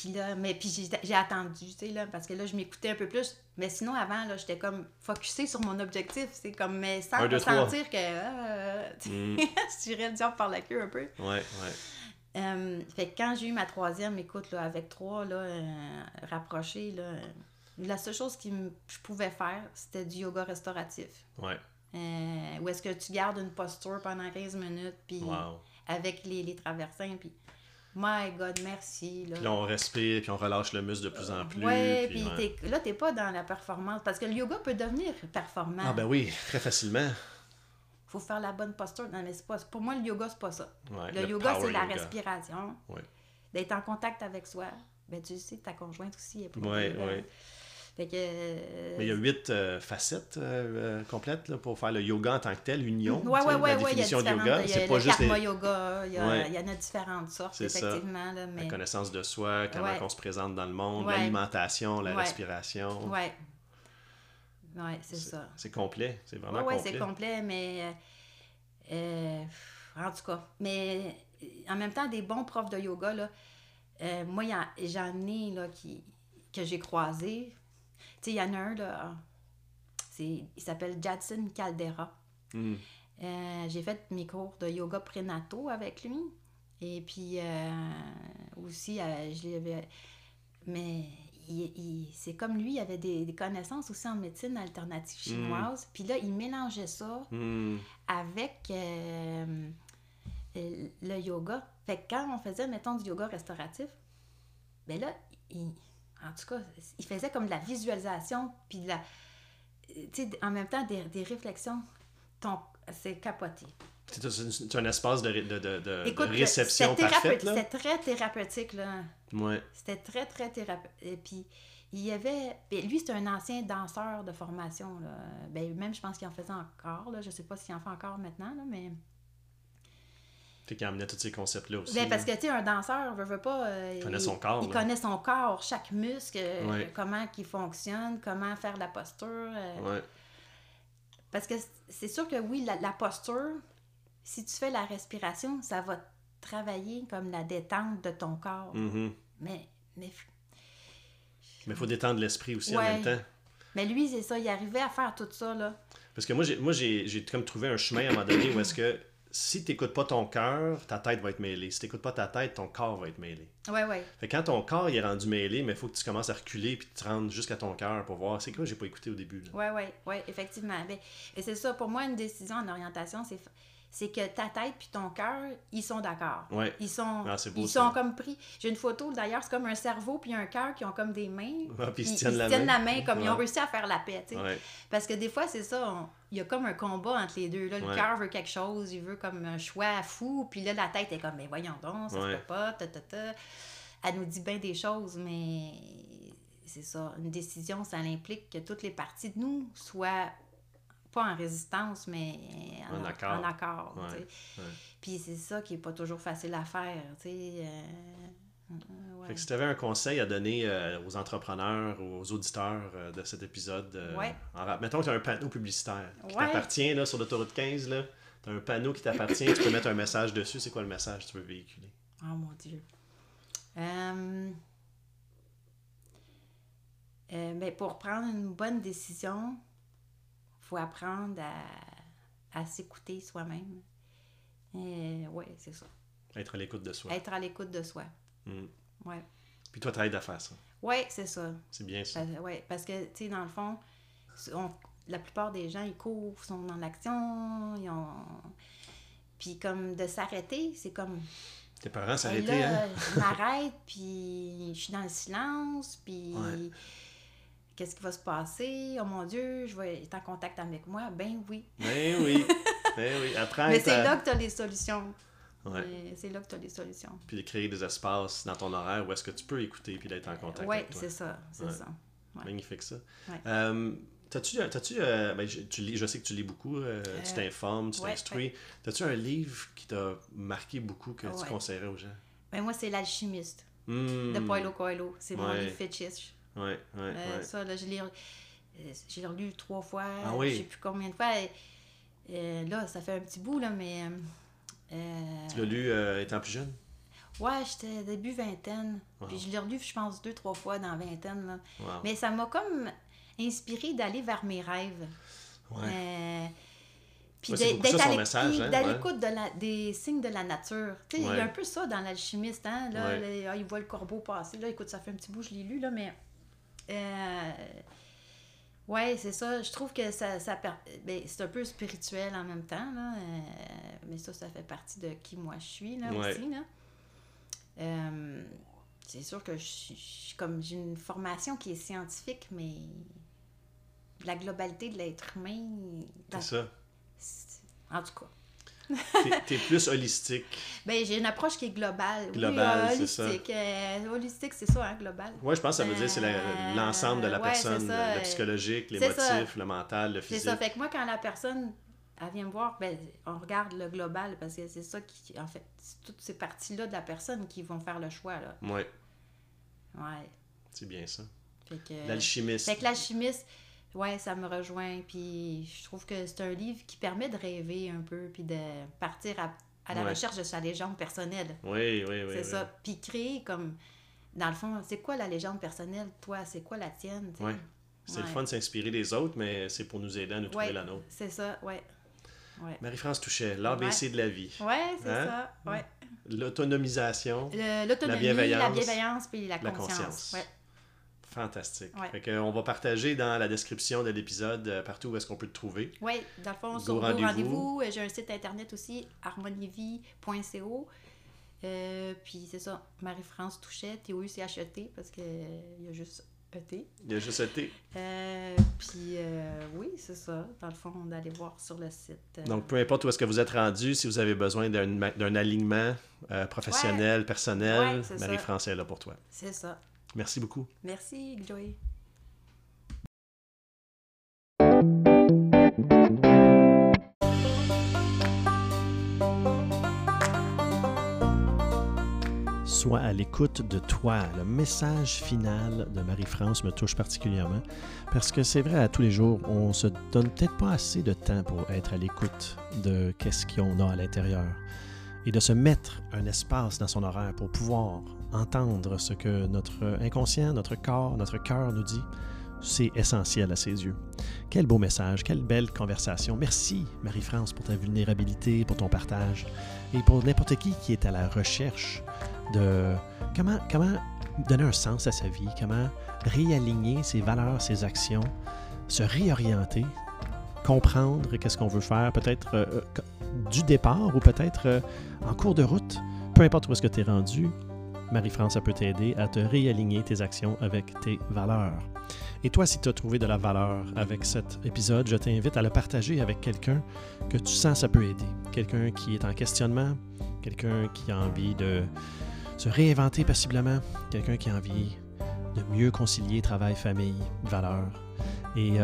Puis là, mais puis j'ai attendu, tu sais, là, parce que là, je m'écoutais un peu plus. Mais sinon, avant, là, j'étais comme focusée sur mon objectif. C'est comme, mais sans Un, deux, trois. sentir que euh, tu Mm. je le diable par la queue un peu. Ouais, ouais. Euh, fait que quand j'ai eu ma troisième, écoute, là, avec trois, là, euh, rapprochés, là, la seule chose que je pouvais faire, c'était du yoga restauratif. Ouais. Euh, où est-ce que tu gardes une posture pendant 15 minutes, puis Wow. avec les, les traversins, puis my God, merci. Là. Puis là, on respire, puis on relâche le muscle de plus en plus. Ouais, puis puis ouais. là, t'es pas dans la performance. Parce que le yoga peut devenir performant. Ah ben oui, très facilement. faut faire la bonne posture. C'est pas, pour moi, le yoga, c'est pas ça. Ouais, le, yoga, c'est la yoga. respiration. Ouais. D'être en contact avec soi. Ben, tu sais, ta conjointe aussi est pas mal, ouais. Fait que. euh, Mais il y a huit euh, facettes euh, complètes là, pour faire le yoga en tant que tel, la y a définition de yoga, il y a c'est le pas juste karma les- yoga, il y, a, Ouais. il y en a différentes sortes, effectivement. Là, mais... la connaissance de soi, comment Ouais. on se présente dans le monde, Ouais. l'alimentation, la Ouais. respiration. Ouais. Ouais, c'est ça. C'est complet, c'est vraiment complet. c'est complet, mais. en tout cas. Mais en même temps, des bons profs de yoga, là, moi, j'en ai là, qui, que j'ai croisés. Tu sais, il y en a un, là. Il s'appelle Jadson Caldera. Hmm. Euh, j'ai fait mes cours de yoga prénato avec lui. Et puis euh, aussi, euh, je l'avais. Mais c'est comme lui, il avait des, des connaissances aussi en médecine alternative chinoise. Puis là, il mélangeait ça Hmm. avec le yoga. Fait que quand on faisait, mettons, du yoga restauratif, ben là, il, en tout cas, il faisait comme de la visualisation, puis de la, en même temps des, des réflexions. Ton, c'est capoté. C'est un, c'est un espace de, de, de, de- de Écoute, réception c'était parfaite, thérapeute- là. C'était très thérapeutique, là. Ouais. C'était très, très thérapeutique. Et puis, il y avait... ben, lui, c'est un ancien danseur de formation, là. Ben, même, je pense qu'il en faisait encore, là. Je sais pas s'il en fait encore maintenant, là, mais... Qu'il emmenait tous ces concepts-là aussi. Ben, parce que, tu sais, un danseur, veut, veut pas... euh, Il connaît son corps, Il là. connaît son corps, chaque muscle, euh, comment il fonctionne, comment faire la posture. euh, Ouais. Parce que c'est sûr que oui, la, la posture, si tu fais la respiration, ça va travailler comme la détente de ton corps. Mhm. Mais, mais, Mais il faut détendre l'esprit aussi en même temps. mais lui, c'est ça, il arrivait à faire tout ça, là. Parce que moi, j'ai, moi j'ai comme trouvé un chemin à un moment donné où est-ce que si tu n'écoutes pas ton cœur, ta tête va être mêlée. Si tu n'écoutes pas ta tête, ton corps va être mêlé. Ouais, ouais. Fait quand ton corps il est rendu mêlé, mais il faut que tu commences à reculer puis te rendre jusqu'à ton cœur pour voir c'est quoi j'ai pas écouté au début. là. Ouais, ouais, ouais, effectivement. Ben, et c'est ça, pour moi, une décision en orientation, c'est c'est que ta tête puis ton cœur, ils sont d'accord. Ouais. Ils sont, Ah, beau, ils ça. sont comme pris. J'ai une photo d'ailleurs, c'est comme un cerveau puis un cœur qui ont comme des mains. Ah, puis ils se Ils- tiennent ils la tiennent main. la main comme ils ont réussi à faire la paix, tu sais. Ouais. Parce que des fois, c'est ça, on- il y a comme un combat entre les deux. Là. Le cœur veut quelque chose, il veut comme un choix fou, puis là, la tête est comme, mais voyons donc, ça se peut pas, ta, ta, ta. Elle nous dit bien des choses, mais c'est ça, une décision, ça implique que toutes les parties de nous soient pas en résistance, mais en, En accord. en accord, Ouais, tu sais. ouais. Puis c'est ça qui est pas toujours facile à faire, euh, euh, ouais. Fait que si tu avais un conseil à donner euh, aux entrepreneurs, aux auditeurs euh, de cet épisode, en mettons que tu as un panneau publicitaire qui t'appartient là, sur l'autoroute 15, là, tu as un panneau qui t'appartient, tu peux mettre un message dessus, c'est quoi le message que tu veux véhiculer? Oh mon Dieu. Ben, pour prendre une bonne décision, faut apprendre à, à s'écouter soi-même. oui, c'est ça. Être à l'écoute de soi. Être à l'écoute de soi. Mm. Ouais. Puis toi, t'aides à faire ça. Oui, c'est ça. C'est bien ça. Parce, ouais, parce que, tu sais, dans le fond, on- la plupart des gens, ils courent, sont dans l'action, ils ont... Puis comme de s'arrêter, c'est comme... Tes parents s'arrêtaient, hein? je m'arrête, puis je suis dans le silence, puis Ouais. Qu'est-ce qui va se passer? Oh mon Dieu, je vais être en contact avec moi. Ben oui. Ben oui. ben oui. Apprends Mais c'est là que tu as les solutions. Ouais. C'est là que tu as les solutions. Puis de créer des espaces dans ton horaire où est-ce que tu peux écouter puis d'être en contact Oui, avec toi. c'est ça. C'est Ouais. ça. ouais. Magnifique ça. Ouais. Euh, T'as-tu, t'as-tu euh, ben, je, tu lis, je sais que tu lis beaucoup, euh, tu Euh, t'informes, tu ouais, t'instruis. T'as-tu un livre qui t'a marqué beaucoup que tu Ouais. conseillerais aux gens? Ben moi, c'est L'Alchimiste Hmm. de Paulo Coelho. C'est mon Ouais. livre fétiche. Ouais, ouais, Euh, ouais. Ça, là, je l'ai euh, relu trois fois. Ah oui? Je sais plus combien de fois. Et, euh, là, ça fait un petit bout, là, mais... euh, Tu l'as lu étant plus jeune? Ouais, j'étais début vingtaine. Wow. Puis je l'ai relu, je pense, deux, trois fois dans la vingtaine. Là. Wow. Mais ça m'a comme inspiré d'aller vers mes rêves. Ouais. Euh, puis Ouais, c'est d'être- à hein, ouais. de des signes de la nature. Tu sais, Il y a un peu ça dans l'alchimiste. Hein? Là, ah, il voit le corbeau passer. Là, écoute, ça fait un petit bout, je l'ai lu, là, mais. Euh, ouais, c'est ça. Je trouve que ça, ça ben, c'est un peu spirituel en même temps. Là, euh, mais ça, ça fait partie de qui moi je suis là, Ouais. aussi. Là. Euh, c'est sûr que je suis- je comme j'ai une formation qui est scientifique, mais la globalité de l'être humain. C'est ça. En tout cas. T'es, t'es plus holistique. Ben, j'ai une approche qui est globale. Globale, oui, c'est ça. holistique. euh, holistique, c'est ça, hein, global. Ouais, je pense que ça veut dire c'est Euh, l'ensemble de la ouais, personne, c'est ça, le euh, psychologique, c'est ça. l'émotif, le mental, le C'est physique. ça. Fait que moi, quand la personne, elle vient me voir, ben, on regarde le global parce que c'est ça qui, en fait, c'est toutes ces parties-là de la personne qui vont faire le choix, là. Ouais, Ouais. c'est bien ça. L'alchimiste. Fait que l'alchimiste, ouais, ça me rejoint. Puis je trouve que c'est un livre qui permet de rêver un peu, puis de partir à, à la Ouais. recherche de sa légende personnelle. Oui, oui, oui. c'est oui. ça. Puis créer comme, dans le fond, c'est quoi la légende personnelle, toi? C'est quoi la tienne? Ouais. C'est le fun de s'inspirer des autres, mais c'est pour nous aider à nous trouver la nôtre. c'est ça, ouais. Marie-France Touchet, l'ABC de la vie. ouais c'est Hein? ça, ouais. L'autonomisation, La bienveillance, la bienveillance, puis la, la conscience. conscience. Fantastique. Ouais. Fait que, on va partager dans la description de l'épisode euh, partout où est-ce qu'on peut te trouver. Oui, dans le fond, sur Rendez-vous. Rendez-vous, euh, j'ai un site internet aussi, harmonievie.co. Euh, puis c'est ça, Marie-France Touchet, T-O-U-C-H-E-T, parce qu'il y a juste E-T. Il y a juste été. Euh, puis euh, oui, c'est ça, dans le fond, d'aller voir sur le site. euh, Donc, peu importe où est-ce que vous êtes rendu, si vous avez besoin d'un alignement euh, professionnel, personnel, Ouais. Marie-France est là pour toi. c'est ça. Merci beaucoup. Merci, Joey. Sois à l'écoute de toi. Le message final de Marie-France me touche particulièrement parce que c'est vrai, à tous les jours, on se donne peut-être pas assez de temps pour être à l'écoute de qu'est-ce qu'on a à l'intérieur et de se mettre un espace dans son horaire pour pouvoir entendre ce que notre inconscient, notre corps, notre cœur nous dit. C'est essentiel à ses yeux. Quel beau message, quelle belle conversation. Merci Marie-France pour ta vulnérabilité, pour ton partage et pour n'importe qui qui est à la recherche de comment, comment donner un sens à sa vie, comment réaligner ses valeurs, ses actions, se réorienter, comprendre qu'est-ce qu'on veut faire, peut-être euh, euh, du départ ou peut-être euh, en cours de route, peu importe où est-ce que tu es rendu, Marie-France, ça peut t'aider à te réaligner tes actions avec tes valeurs. Et toi, si tu as trouvé de la valeur avec cet épisode, je t'invite à le partager avec quelqu'un que tu sens ça peut aider. Quelqu'un qui est en questionnement, quelqu'un qui a envie de se réinventer possiblement, quelqu'un qui a envie de mieux concilier travail, famille, valeurs. Et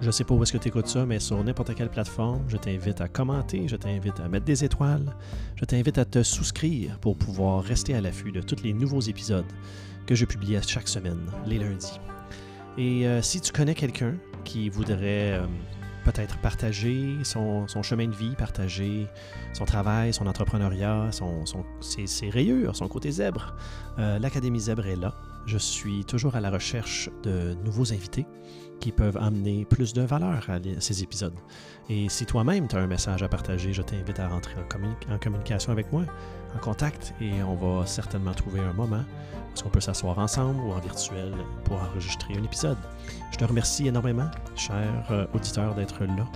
je sais pas où est-ce que tu écoutes ça, mais sur n'importe quelle plateforme, je t'invite à commenter, je t'invite à mettre des étoiles, je t'invite à te souscrire pour pouvoir rester à l'affût de tous les nouveaux épisodes que je publie chaque semaine, les lundis. Et euh, si tu connais quelqu'un qui voudrait euh, peut-être partager son, chemin de vie, partager son travail, son entrepreneuriat, son, ses rayures, son côté zèbre, euh, l'Académie Zèbre est là. Je suis toujours à la recherche de nouveaux invités qui peuvent amener plus de valeur à ces épisodes. Et si toi-même tu as un message à partager, je t'invite à rentrer en, communi- en communication avec moi, en contact, et on va certainement trouver un moment où on peut s'asseoir ensemble ou en virtuel pour enregistrer un épisode. Je te remercie énormément, cher euh, auditeur, d'être là.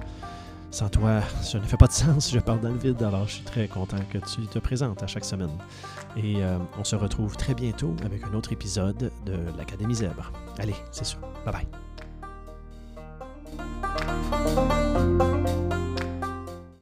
Sans toi, ça ne fait pas de sens, je parle dans le vide, alors je suis très content que tu te présentes à chaque semaine. Et euh, on se retrouve très bientôt avec un autre épisode de l'Académie Zèbre. Allez, c'est sûr. Bye bye. Música